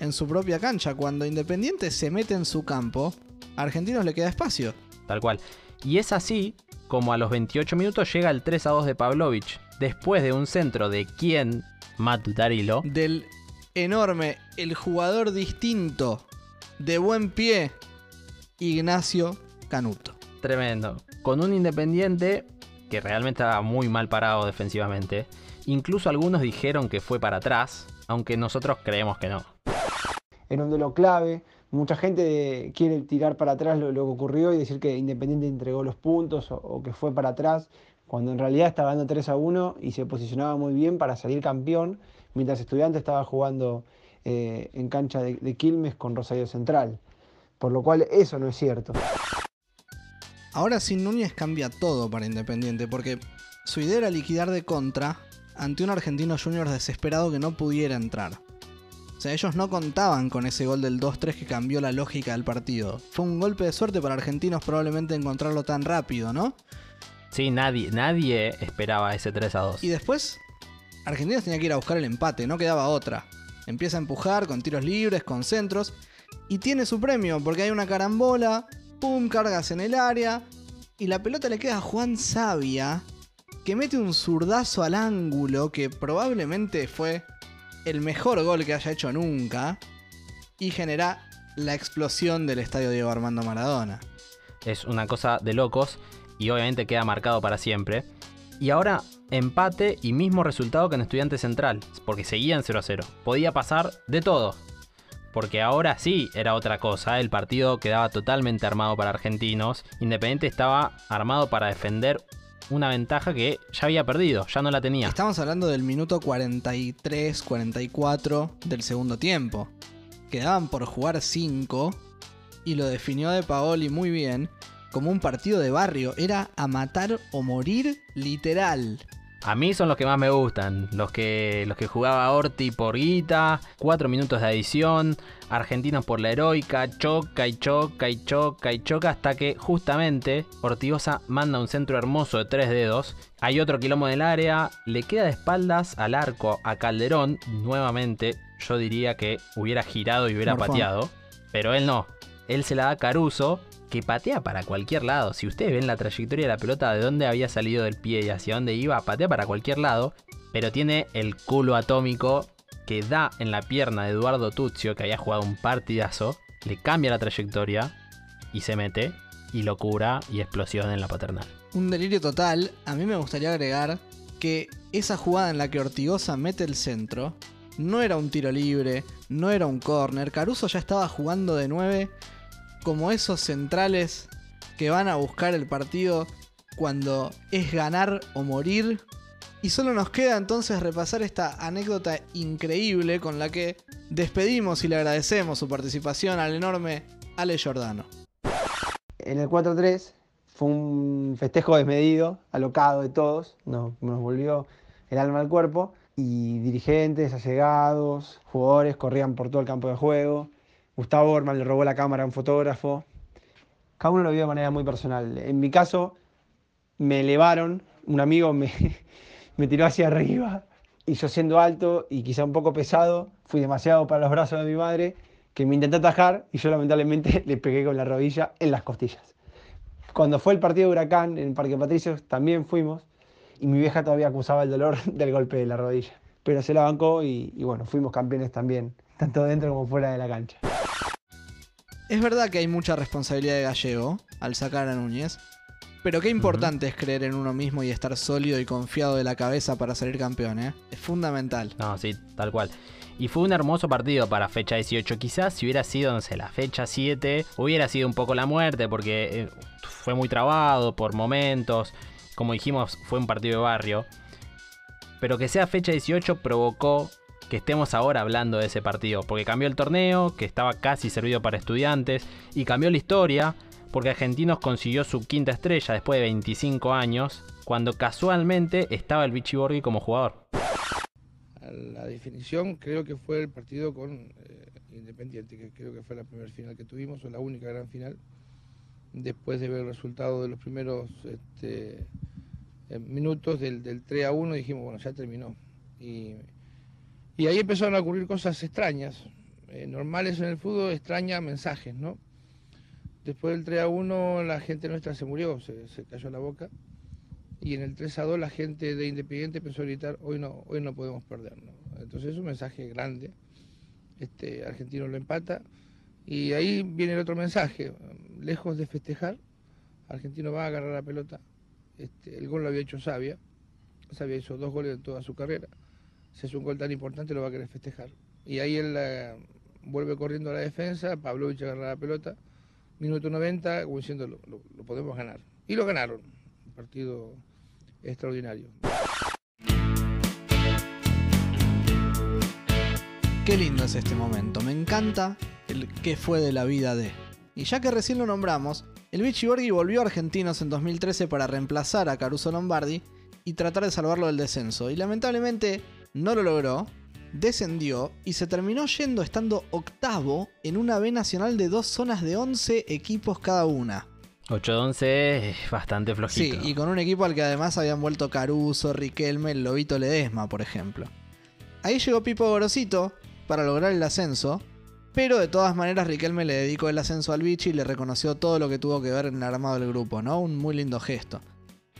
en su propia cancha. Cuando Independiente se mete en su campo, a Argentinos le queda espacio. Tal cual. Y es así como a los 28 minutos llega el 3 a 2 de Pavlovich. Después de un centro de quien, Matu Tarilo. Del enorme, el jugador distinto, de buen pie, Ignacio Canuto. Tremendo. Con un Independiente que realmente estaba muy mal parado defensivamente. Incluso algunos dijeron que fue para atrás, aunque nosotros creemos que no. Era un duelo clave. Mucha gente quiere tirar para atrás lo, que ocurrió y decir que Independiente entregó los puntos o, que fue para atrás, cuando en realidad estaba ganando 3 a 1 y se posicionaba muy bien para salir campeón, mientras Estudiante estaba jugando eh, en cancha de, de Quilmes con Rosario Central. Por lo cual eso no es cierto. Ahora sin Núñez cambia todo para Independiente, porque su idea era liquidar de contra ante un argentino junior desesperado que no pudiera entrar. Sea, ellos no contaban con ese gol del 2-3 que cambió la lógica del partido. Fue un golpe de suerte para argentinos probablemente encontrarlo tan rápido, ¿no? Sí, nadie, nadie esperaba ese 3 a 2. Y después, Argentinos tenía que ir a buscar el empate, no quedaba otra. Empieza a empujar con tiros libres, con centros, y tiene su premio, porque hay una carambola, pum, cargas en el área, y la pelota le queda a Juan Sabia, que mete un zurdazo al ángulo, que probablemente fue el mejor gol que haya hecho nunca, y genera la explosión del estadio Diego Armando Maradona. Es una cosa de locos y obviamente queda marcado para siempre. Y ahora empate y mismo resultado que en Estudiante Central, porque seguían 0 a 0. Podía pasar de todo. Porque ahora sí era otra cosa, el partido quedaba totalmente armado para argentinos. Independiente estaba armado para defender una ventaja que ya había perdido, ya no la tenía. Estamos hablando del minuto 43, 44 del segundo tiempo. Quedaban por jugar 5 y lo definió De Paoli muy bien como un partido de barrio. Era a matar o morir literal. A mí son los que más me gustan, los que, los que jugaba Orti por guita, 4 minutos de adición, argentinos por la heroica, choca y choca y choca y choca hasta que justamente Ortigosa manda un centro hermoso de tres dedos, hay otro quilombo del área, le queda de espaldas al arco a Calderón, nuevamente yo diría que hubiera girado y hubiera Morfón. pateado, pero él no, él se la da a Caruso, que patea para cualquier lado. Si ustedes ven la trayectoria de la pelota, de dónde había salido del pie y hacia dónde iba, patea para cualquier lado, pero tiene el culo atómico que da en la pierna de Eduardo Tuzio, que había jugado un partidazo, le cambia la trayectoria y se mete, y locura y explosión en la paternal. Un delirio total. A mí me gustaría agregar que esa jugada en la que Ortigosa mete el centro no era un tiro libre, no era un córner. Caruso ya estaba jugando de 9 como esos centrales que van a buscar el partido cuando es ganar o morir. Y solo nos queda entonces repasar esta anécdota increíble con la que despedimos y le agradecemos su participación al enorme Ale Giordano. En el 4-3 fue un festejo desmedido, alocado de todos, nos, nos volvió el alma al cuerpo y dirigentes, allegados, jugadores corrían por todo el campo de juego. Gustavo Orman le robó la cámara a un fotógrafo. Cada uno lo vio de manera muy personal. En mi caso, me elevaron, un amigo me, tiró hacia arriba y yo siendo alto y quizá un poco pesado, fui demasiado para los brazos de mi madre que me intentó atajar y yo lamentablemente le pegué con la rodilla en las costillas. Cuando fue el partido de Huracán en Parque Patricios también fuimos y mi vieja todavía acusaba el dolor del golpe de la rodilla. Pero se la bancó y, y bueno, fuimos campeones también, tanto dentro como fuera de la cancha. Es verdad que hay mucha responsabilidad de Gallego al sacar a Núñez, pero qué importante es creer en uno mismo y estar sólido y confiado de la cabeza para salir campeón, ¿eh? Es fundamental. No, sí, tal cual. Y fue un hermoso partido para fecha 18. Quizás si hubiera sido, no sé, la fecha 7, hubiera sido un poco la muerte porque eh, fue muy trabado por momentos. Como dijimos, fue un partido de barrio. Pero que sea fecha 18 provocó que estemos ahora hablando de ese partido. Porque cambió el torneo, que estaba casi servido para estudiantes. Y cambió la historia, porque Argentinos consiguió su quinta estrella después de 25 años. Cuando casualmente estaba el Vichy Borghi como jugador. La definición creo que fue el partido con eh, Independiente, que creo que fue la primera final que tuvimos, o la única gran final. Después de ver el resultado de los primeros este, eh, minutos del, del 3 a 1, dijimos, bueno, ya terminó. Y ahí empezaron a ocurrir cosas extrañas, eh, normales en el fútbol, extrañas mensajes, ¿no? Después del 3 a 1 la gente nuestra se murió, se, se cayó la boca. Y en el 3 a 2 la gente de Independiente empezó a gritar, hoy no, hoy no podemos perder. ¿no? Entonces es un mensaje grande. Este, Argentino lo empata. Y ahí viene el otro mensaje. Lejos de festejar, Argentino va a agarrar la pelota. Este, el gol lo había hecho Sabia. Sabia hizo dos goles en toda su carrera. Si es un gol tan importante, lo va a querer festejar. Y ahí él eh, vuelve corriendo a la defensa. Pavlovich agarra la pelota. Minuto 90, como diciendo, lo, podemos ganar. Y lo ganaron. Un partido extraordinario. Qué lindo es este momento. Me encanta el qué fue de la vida de. Y ya que recién lo nombramos, el Vichy Borghi volvió a Argentinos en 2013 para reemplazar a Caruso Lombardi y tratar de salvarlo del descenso. Y lamentablemente no lo logró, descendió y se terminó yendo estando octavo en una B nacional de dos zonas de 11 equipos cada una. 8 de 11 es bastante Sí, flojito. y con un equipo al que además habían vuelto Caruso, Riquelme, el Lobito Ledesma, por ejemplo. Ahí llegó Pipo Gorosito para lograr el ascenso, pero de todas maneras Riquelme le dedicó el ascenso al Vichy y le reconoció todo lo que tuvo que ver en el armado del grupo, ¿no? Un muy lindo gesto.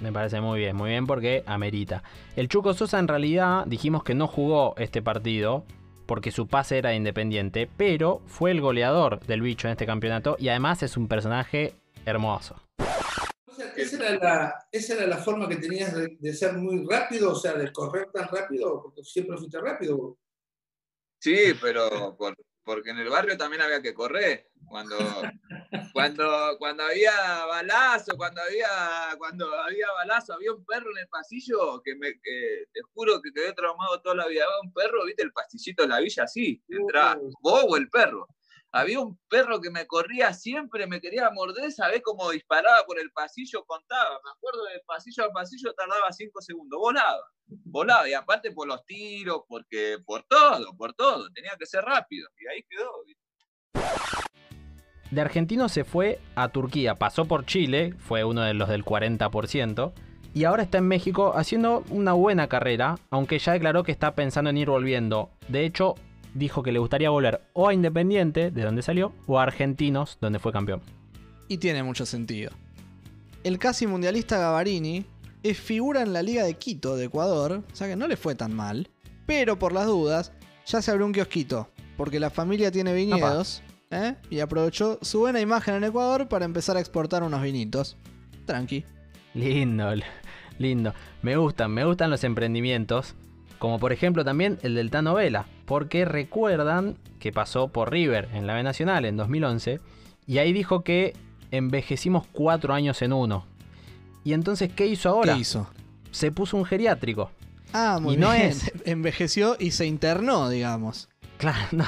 Me parece muy bien, muy bien porque amerita. El Chuco Sosa en realidad dijimos que no jugó este partido porque su pase era independiente, pero fue el goleador del bicho en este campeonato y además es un personaje hermoso. O sea, esa era la, esa era la forma que tenías de, de ser muy rápido, o sea, de correr tan rápido, porque siempre fuiste rápido. Sí, pero por- porque en el barrio también había que correr. Cuando, cuando, cuando había balazo, cuando había, cuando había balazo, había un perro en el pasillo que me, que te juro que quedé traumado toda la vida. Había un perro, viste el pastillito de la villa así, entraba vos o el perro. Había un perro que me corría siempre, me quería morder, ¿sabés cómo disparaba por el pasillo? Contaba, me acuerdo del pasillo a pasillo tardaba cinco segundos, volaba, volaba, y aparte por los tiros, porque por todo, por todo, tenía que ser rápido, y ahí quedó. De argentino se fue a Turquía, pasó por Chile, fue uno de los del 40%, y ahora está en México haciendo una buena carrera, aunque ya declaró que está pensando en ir volviendo. De hecho, dijo que le gustaría volver o a Independiente, de donde salió, o a Argentinos, donde fue campeón. Y tiene mucho sentido. El casi mundialista Gavarini es figura en la Liga de Quito de Ecuador, o sea que no le fue tan mal, pero por las dudas ya se abrió un kiosquito, porque la familia tiene viñedos, ¿eh? y aprovechó su buena imagen en Ecuador para empezar a exportar unos vinitos. Tranqui. Lindo, lindo. Me gustan, me gustan los emprendimientos. Como por ejemplo también el del Tano Vela. Porque recuerdan que pasó por River en la B Nacional en 2011. Y ahí dijo que envejecimos cuatro años en uno. Y entonces, ¿qué hizo ahora? ¿Qué hizo? Se puso un geriátrico. Ah, muy Y no bien. es- Envejeció y se internó, digamos. Claro, no.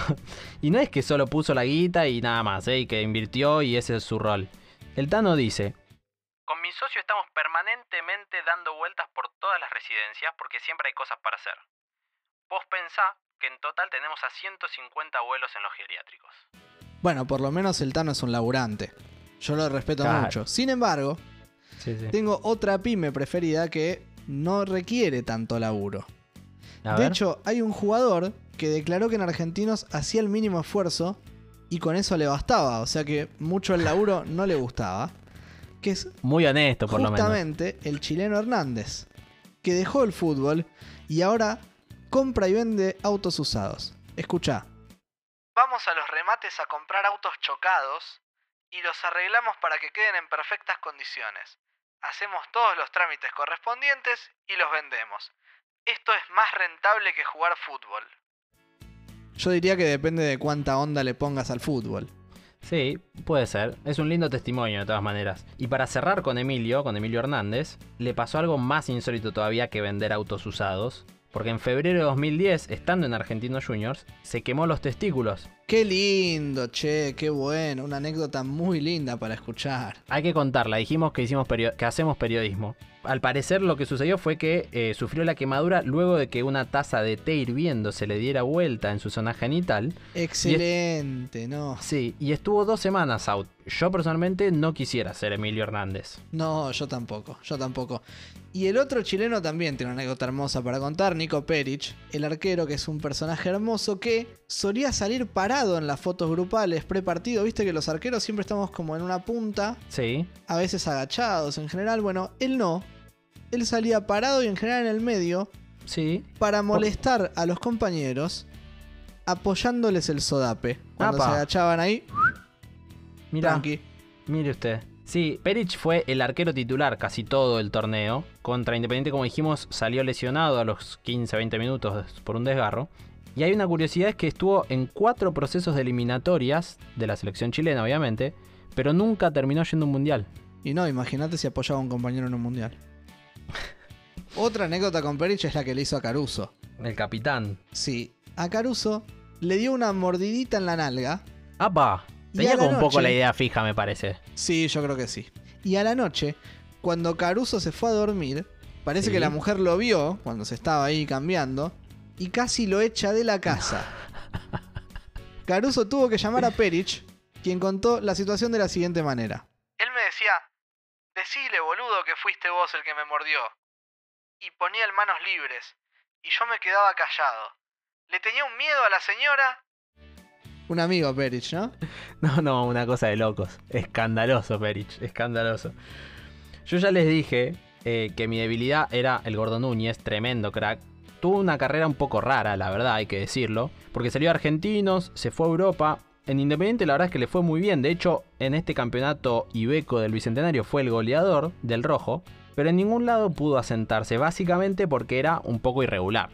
Y no es que solo puso la guita y nada más, ¿eh? y que invirtió y ese es su rol. El Tano dice, Con mi socio estamos permanentemente dando vueltas por todas las residencias porque siempre hay cosas para hacer. Vos pensá que en total tenemos a 150 vuelos en los geriátricos. Bueno, por lo menos el Tano es un laburante. Yo lo respeto Claro. mucho. Sin embargo, Sí, sí. tengo otra pyme preferida que no requiere tanto laburo. A de ver. hecho, hay un jugador que declaró que en Argentinos hacía el mínimo esfuerzo y con eso le bastaba. O sea que mucho el laburo no le gustaba. Que es muy honesto por lo menos. justamente el chileno Hernández, que dejó el fútbol y ahora compra y vende autos usados. Escucha. Vamos a los remates a comprar autos chocados y los arreglamos para que queden en perfectas condiciones. Hacemos todos los trámites correspondientes y los vendemos. Esto es más rentable que jugar fútbol. Yo diría que depende de cuánta onda le pongas al fútbol. Sí, puede ser. Es un lindo testimonio de todas maneras. Y para cerrar con Emilio, con Emilio Hernández, le pasó algo más insólito todavía que vender autos usados. Porque en febrero de 2010, estando en Argentinos Juniors, se quemó los testículos. Qué lindo, che, qué bueno. Una anécdota muy linda para escuchar. Hay que contarla, dijimos que, hicimos que hacemos periodismo. Al parecer lo que sucedió fue que eh, sufrió la quemadura luego de que una taza de té hirviendo se le diera vuelta en su zona genital. Excelente, no. Sí, y estuvo dos semanas out. Yo personalmente no quisiera ser Emilio Hernández. No, yo tampoco, yo tampoco. Y el otro chileno también tiene una anécdota hermosa para contar, Nico Peric, el arquero que es un personaje hermoso que solía salir parado en las fotos grupales pre-partido. Viste que los arqueros siempre estamos como en una punta, Sí. a veces agachados en general. Bueno, él no. Él salía parado y en general en el medio Sí. para molestar a los compañeros apoyándoles el sodape. Cuando Apa. se agachaban ahí, Mira, tranqui. mire usted. Sí, Peric fue el arquero titular casi todo el torneo. Contra Independiente, como dijimos, salió lesionado a los 15-20 minutos por un desgarro. Y hay una curiosidad es que estuvo en cuatro procesos de eliminatorias de la selección chilena, obviamente, pero nunca terminó yendo a un mundial. Y no, imagínate si apoyaba a un compañero en un mundial. Otra anécdota con Perich es la que le hizo a Caruso. El capitán. Sí, a Caruso le dio una mordidita en la nalga. ¡Apa! Tenía como un poco la idea fija, me parece. Sí, yo creo que sí. Y a la noche, cuando Caruso se fue a dormir, parece Sí. que la mujer lo vio cuando se estaba ahí cambiando y casi lo echa de la casa. Caruso tuvo que llamar a Perich, quien contó la situación de la siguiente manera. Él me decía, decile boludo que fuiste vos el que me mordió. Y ponía el manos libres. Y yo me quedaba callado. Le tenía un miedo a la señora. Un amigo Perich, ¿no? No, no, una cosa de locos. Escandaloso, Perich, escandaloso. Yo ya les dije eh, que mi debilidad era el Gordo Núñez, tremendo crack. tuvo una carrera un poco rara, la verdad, hay que decirlo. Porque salió a Argentinos, se fue a Europa. En Independiente la verdad es que le fue muy bien. De hecho, en este campeonato Ibeco del Bicentenario fue el goleador del rojo. Pero en ningún lado pudo asentarse, básicamente porque era un poco irregular.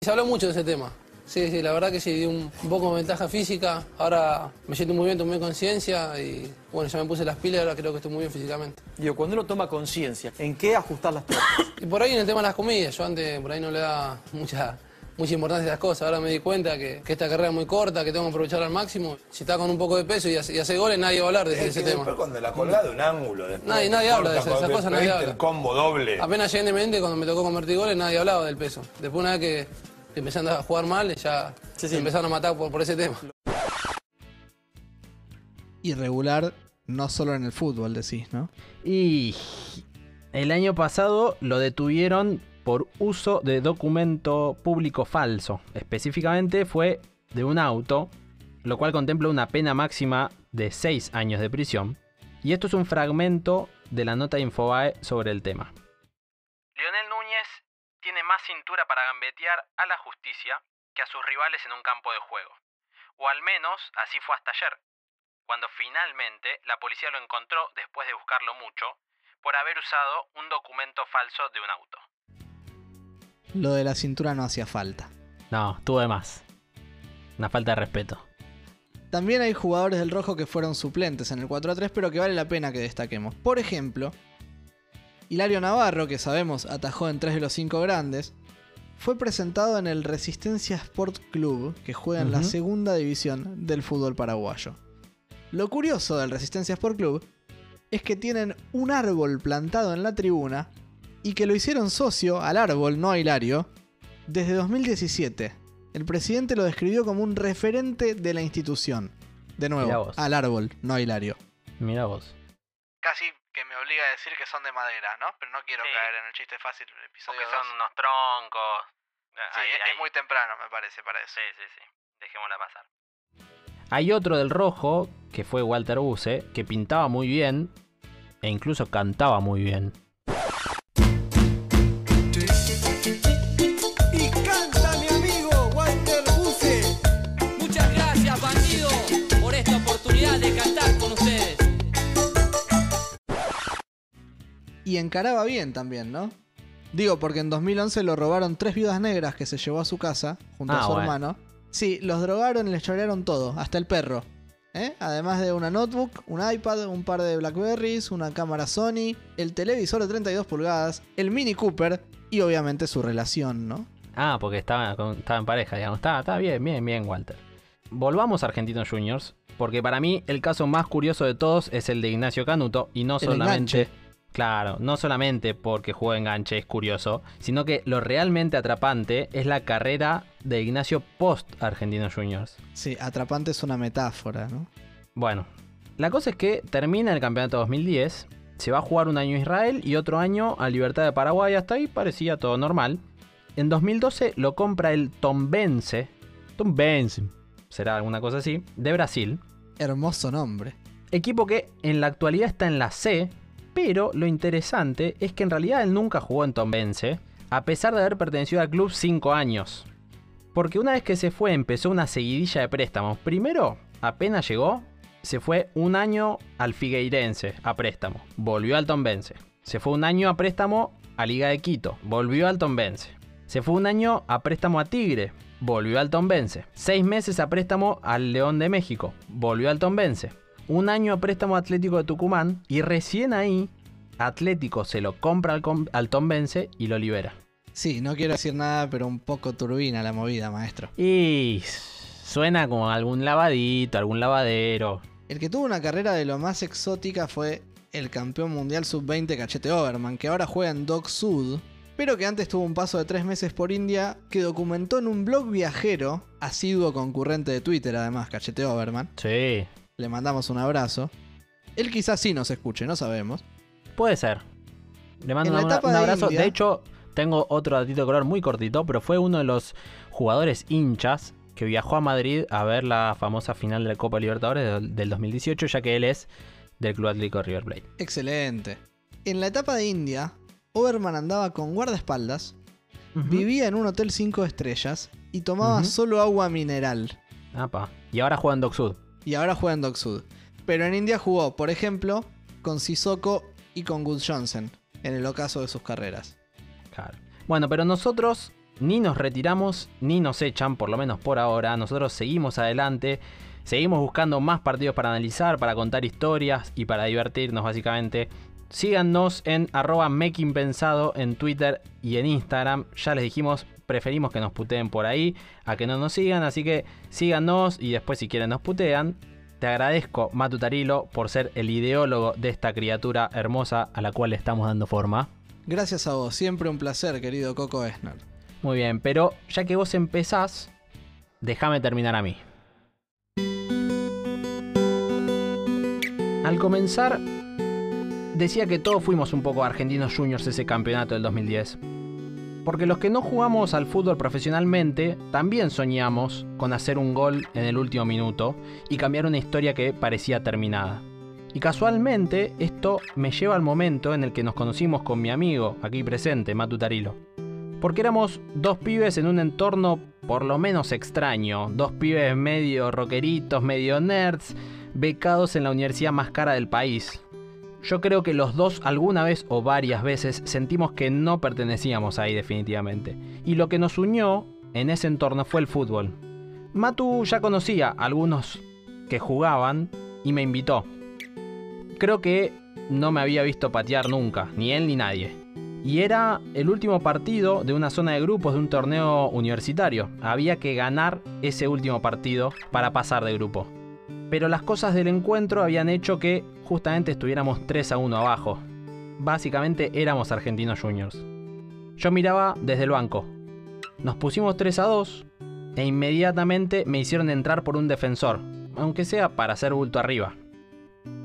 Se habló mucho de ese tema. Sí, sí, la verdad que sí, di un, poco de ventaja física. Ahora me siento muy bien, tomé conciencia y bueno, ya me puse las pilas, ahora creo que estoy muy bien físicamente. Digo, cuando uno toma conciencia, ¿en qué ajustar las tuercas? Y por ahí en el tema de las comidas, yo antes por ahí no le daba mucha, mucha importancia a las cosas. Ahora me di cuenta que, que esta carrera es muy corta, que tengo que aprovecharla al máximo. Si está con un poco de peso y hace, y hace goles, nadie va a hablar de Es ese que tema. después cuando la colgás de un ángulo, después Nadie- nadie habla de esas- esas cosas, nadie después habla. El combo doble. Apenas llegué Independiente, cuando me tocó convertir goles, nadie hablaba del peso. Después una vez que empezando a jugar mal, ya me empezaron a matar por, por ese tema. Irregular, no solo en el fútbol, decís, ¿no? Y el año pasado lo detuvieron por uso de documento público falso. Específicamente fue de un auto, lo cual contempla una pena máxima de 6 años de prisión. Y esto es un fragmento de la nota de Infobae sobre el tema. Lionel Núñez tiene más cintura para gambetear a la justicia que a sus rivales en un campo de juego. O al menos así fue hasta ayer, cuando finalmente la policía lo encontró después de buscarlo mucho por haber usado un documento falso de un auto. Lo de la cintura no hacía falta. No, tuve más. Una falta de respeto. También hay jugadores del rojo que fueron suplentes en el 4-3, pero que vale la pena que destaquemos. Por ejemplo, Hilario Navarro, que sabemos atajó en tres de los cinco grandes, fue presentado en el Resistencia Sport Club, que juega en la segunda división del fútbol paraguayo. Lo curioso del Resistencia Sport Club es que tienen un árbol plantado en la tribuna y que lo hicieron socio al árbol, no a Hilario, desde 2017. El presidente lo describió como un referente de la institución. De nuevo, al árbol, no a Hilario. Mira vos. Casi que me obliga a decir que son de madera, ¿no? Pero no quiero caer en el chiste fácil del episodio Porque son dos. unos troncos. Sí, es, es muy temprano, me parece, para eso. Sí, sí, sí. Dejémosla pasar. Hay otro del rojo, que fue Walter Buse, que pintaba muy bien e incluso cantaba muy bien. Y encaraba bien también, ¿no? Digo, porque en 2011 lo robaron tres viudas negras que se llevó a su casa junto Ah, a su bueno. hermano. Sí, los drogaron y les chorearon todo, hasta el perro. ¿eh? Además de una notebook, un iPad, un par de Blackberries, una cámara Sony, el televisor de 32 pulgadas, el Mini Cooper y obviamente su relación, ¿no? Ah, porque estaba, en pareja, digamos. Está, está bien, bien, bien, Walter. Volvamos a Argentinos Juniors, porque para mí el caso más curioso de todos es el de Ignacio Canuto, y no El solamente... enganche. Claro, no solamente porque jugó enganche es curioso, sino que lo realmente atrapante es la carrera de Ignacio post Argentinos Juniors. Sí, atrapante es una metáfora, ¿no? Bueno, la cosa es que termina el campeonato 2010, se va a jugar un año a Israel y otro año a Libertad de Paraguay, hasta ahí parecía todo normal. En 2012 lo compra el Tombense, Tombense, será alguna cosa así, de Brasil. Hermoso nombre. Equipo que en la actualidad está en la C, pero lo interesante es que en realidad él nunca jugó en Tombense, a pesar de haber pertenecido al club 5 años. Porque una vez que se fue empezó una seguidilla de préstamos. Primero, apenas llegó, se fue un año al Figueirense a préstamo. Volvió al Tombense. Se fue un año a préstamo a Liga de Quito. Volvió al Tombense. Se fue un año a préstamo a Tigre. Volvió al Tombense. Seis meses a préstamo al León de México. Volvió al Tombense. Un año a préstamo a Atlético de Tucumán. Y recién ahí, Atlético se lo compra al, com- al Tombense y lo libera. Sí, no quiero decir nada, pero un poco turbina la movida, maestro. Y suena como algún lavadito, algún lavadero. El que tuvo una carrera de lo más exótica fue el campeón mundial sub-20 Cachete Overman, que ahora juega en Dock Sud, pero que antes tuvo un paso de tres meses por India, que documentó en un blog viajero, asiduo concurrente de Twitter además, Cachete Overman. Sí. Le mandamos un abrazo. Él quizás sí nos escuche, no sabemos. Puede ser. Le mando un, de abrazo. De hecho, tengo otro datito de color muy cortito, pero fue uno de los jugadores hinchas que viajó a Madrid a ver la famosa final de la Copa Libertadores del, del 2018, ya que él es del Club Atlético River Plate. Excelente. En la etapa de India, Overman andaba con guardaespaldas, vivía en un hotel 5 estrellas y tomaba solo agua mineral. Apa. Y ahora juega en Dock Sud. Y ahora juega en Dock Sud. Pero en India jugó, por ejemplo, con Sissoko y con Gus Johnson, en el ocaso de sus carreras. Claro. Bueno, pero nosotros ni nos retiramos ni nos echan, por lo menos por ahora. Nosotros seguimos adelante, seguimos buscando más partidos para analizar, para contar historias y para divertirnos básicamente. Síganos en arroba makingpensado en Twitter y en Instagram. Ya les dijimos, preferimos que nos puteen por ahí a que no nos sigan. Así que síganos y después si quieren nos putean. Te agradezco, Matu Tarilo, por ser el ideólogo de esta criatura hermosa a la cual le estamos dando forma. Gracias a vos, siempre un placer, querido Coco Esner. Muy bien, pero ya que vos empezás, déjame terminar a mí. Al comenzar, decía que todos fuimos un poco argentinos juniors ese campeonato del 2010. Porque los que no jugamos al fútbol profesionalmente, también soñamos con hacer un gol en el último minuto y cambiar una historia que parecía terminada. Y casualmente, esto me lleva al momento en el que nos conocimos con mi amigo, aquí presente, Matu Tarilo. Porque éramos dos pibes en un entorno por lo menos extraño, dos pibes medio rockeritos, medio nerds, becados en la universidad más cara del país. Yo creo que los dos alguna vez o varias veces sentimos que no pertenecíamos ahí definitivamente. Y lo que nos unió en ese entorno fue el fútbol. Matu ya conocía a algunos que jugaban y me invitó. Creo que no me había visto patear nunca, ni él ni nadie. Y era el último partido de una zona de grupos de un torneo universitario. Había que ganar ese último partido para pasar de grupo. Pero las cosas del encuentro habían hecho que justamente estuviéramos 3 a 1 abajo. Básicamente éramos argentinos juniors. Yo miraba desde el banco. Nos pusimos 3 a 2 e inmediatamente me hicieron entrar por un defensor, aunque sea para hacer bulto arriba.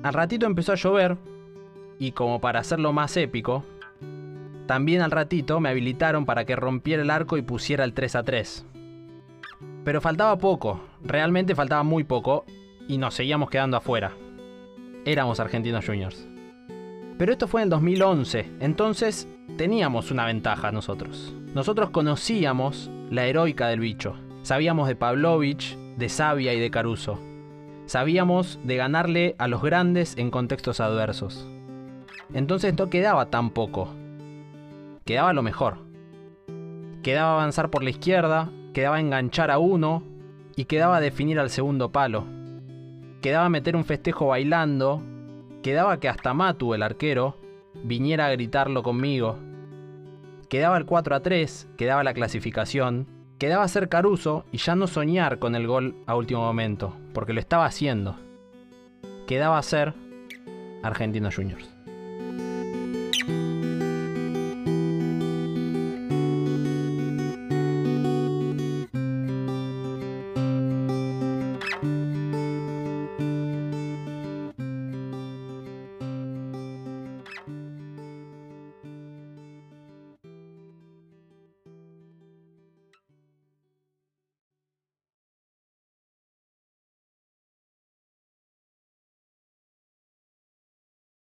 Al ratito empezó a llover y como para hacerlo más épico, también al ratito me habilitaron para que rompiera el arco y pusiera el 3 a 3. Pero faltaba poco, realmente faltaba muy poco y nos seguíamos quedando afuera. Éramos argentinos juniors. Pero esto fue en el 2011, entonces teníamos una ventaja nosotros. Nosotros conocíamos la heroica del bicho. Sabíamos de Pavlovich, de Sabia y de Caruso. Sabíamos de ganarle a los grandes en contextos adversos. Entonces no quedaba tan poco. Quedaba lo mejor. Quedaba avanzar por la izquierda, quedaba enganchar a uno y quedaba definir al segundo palo. Quedaba meter un festejo bailando, quedaba que hasta Matu, el arquero, viniera a gritarlo conmigo. Quedaba el 4 a 3, quedaba la clasificación, quedaba ser Caruso y ya no soñar con el gol a último momento, porque lo estaba haciendo. Quedaba ser Argentinos Juniors.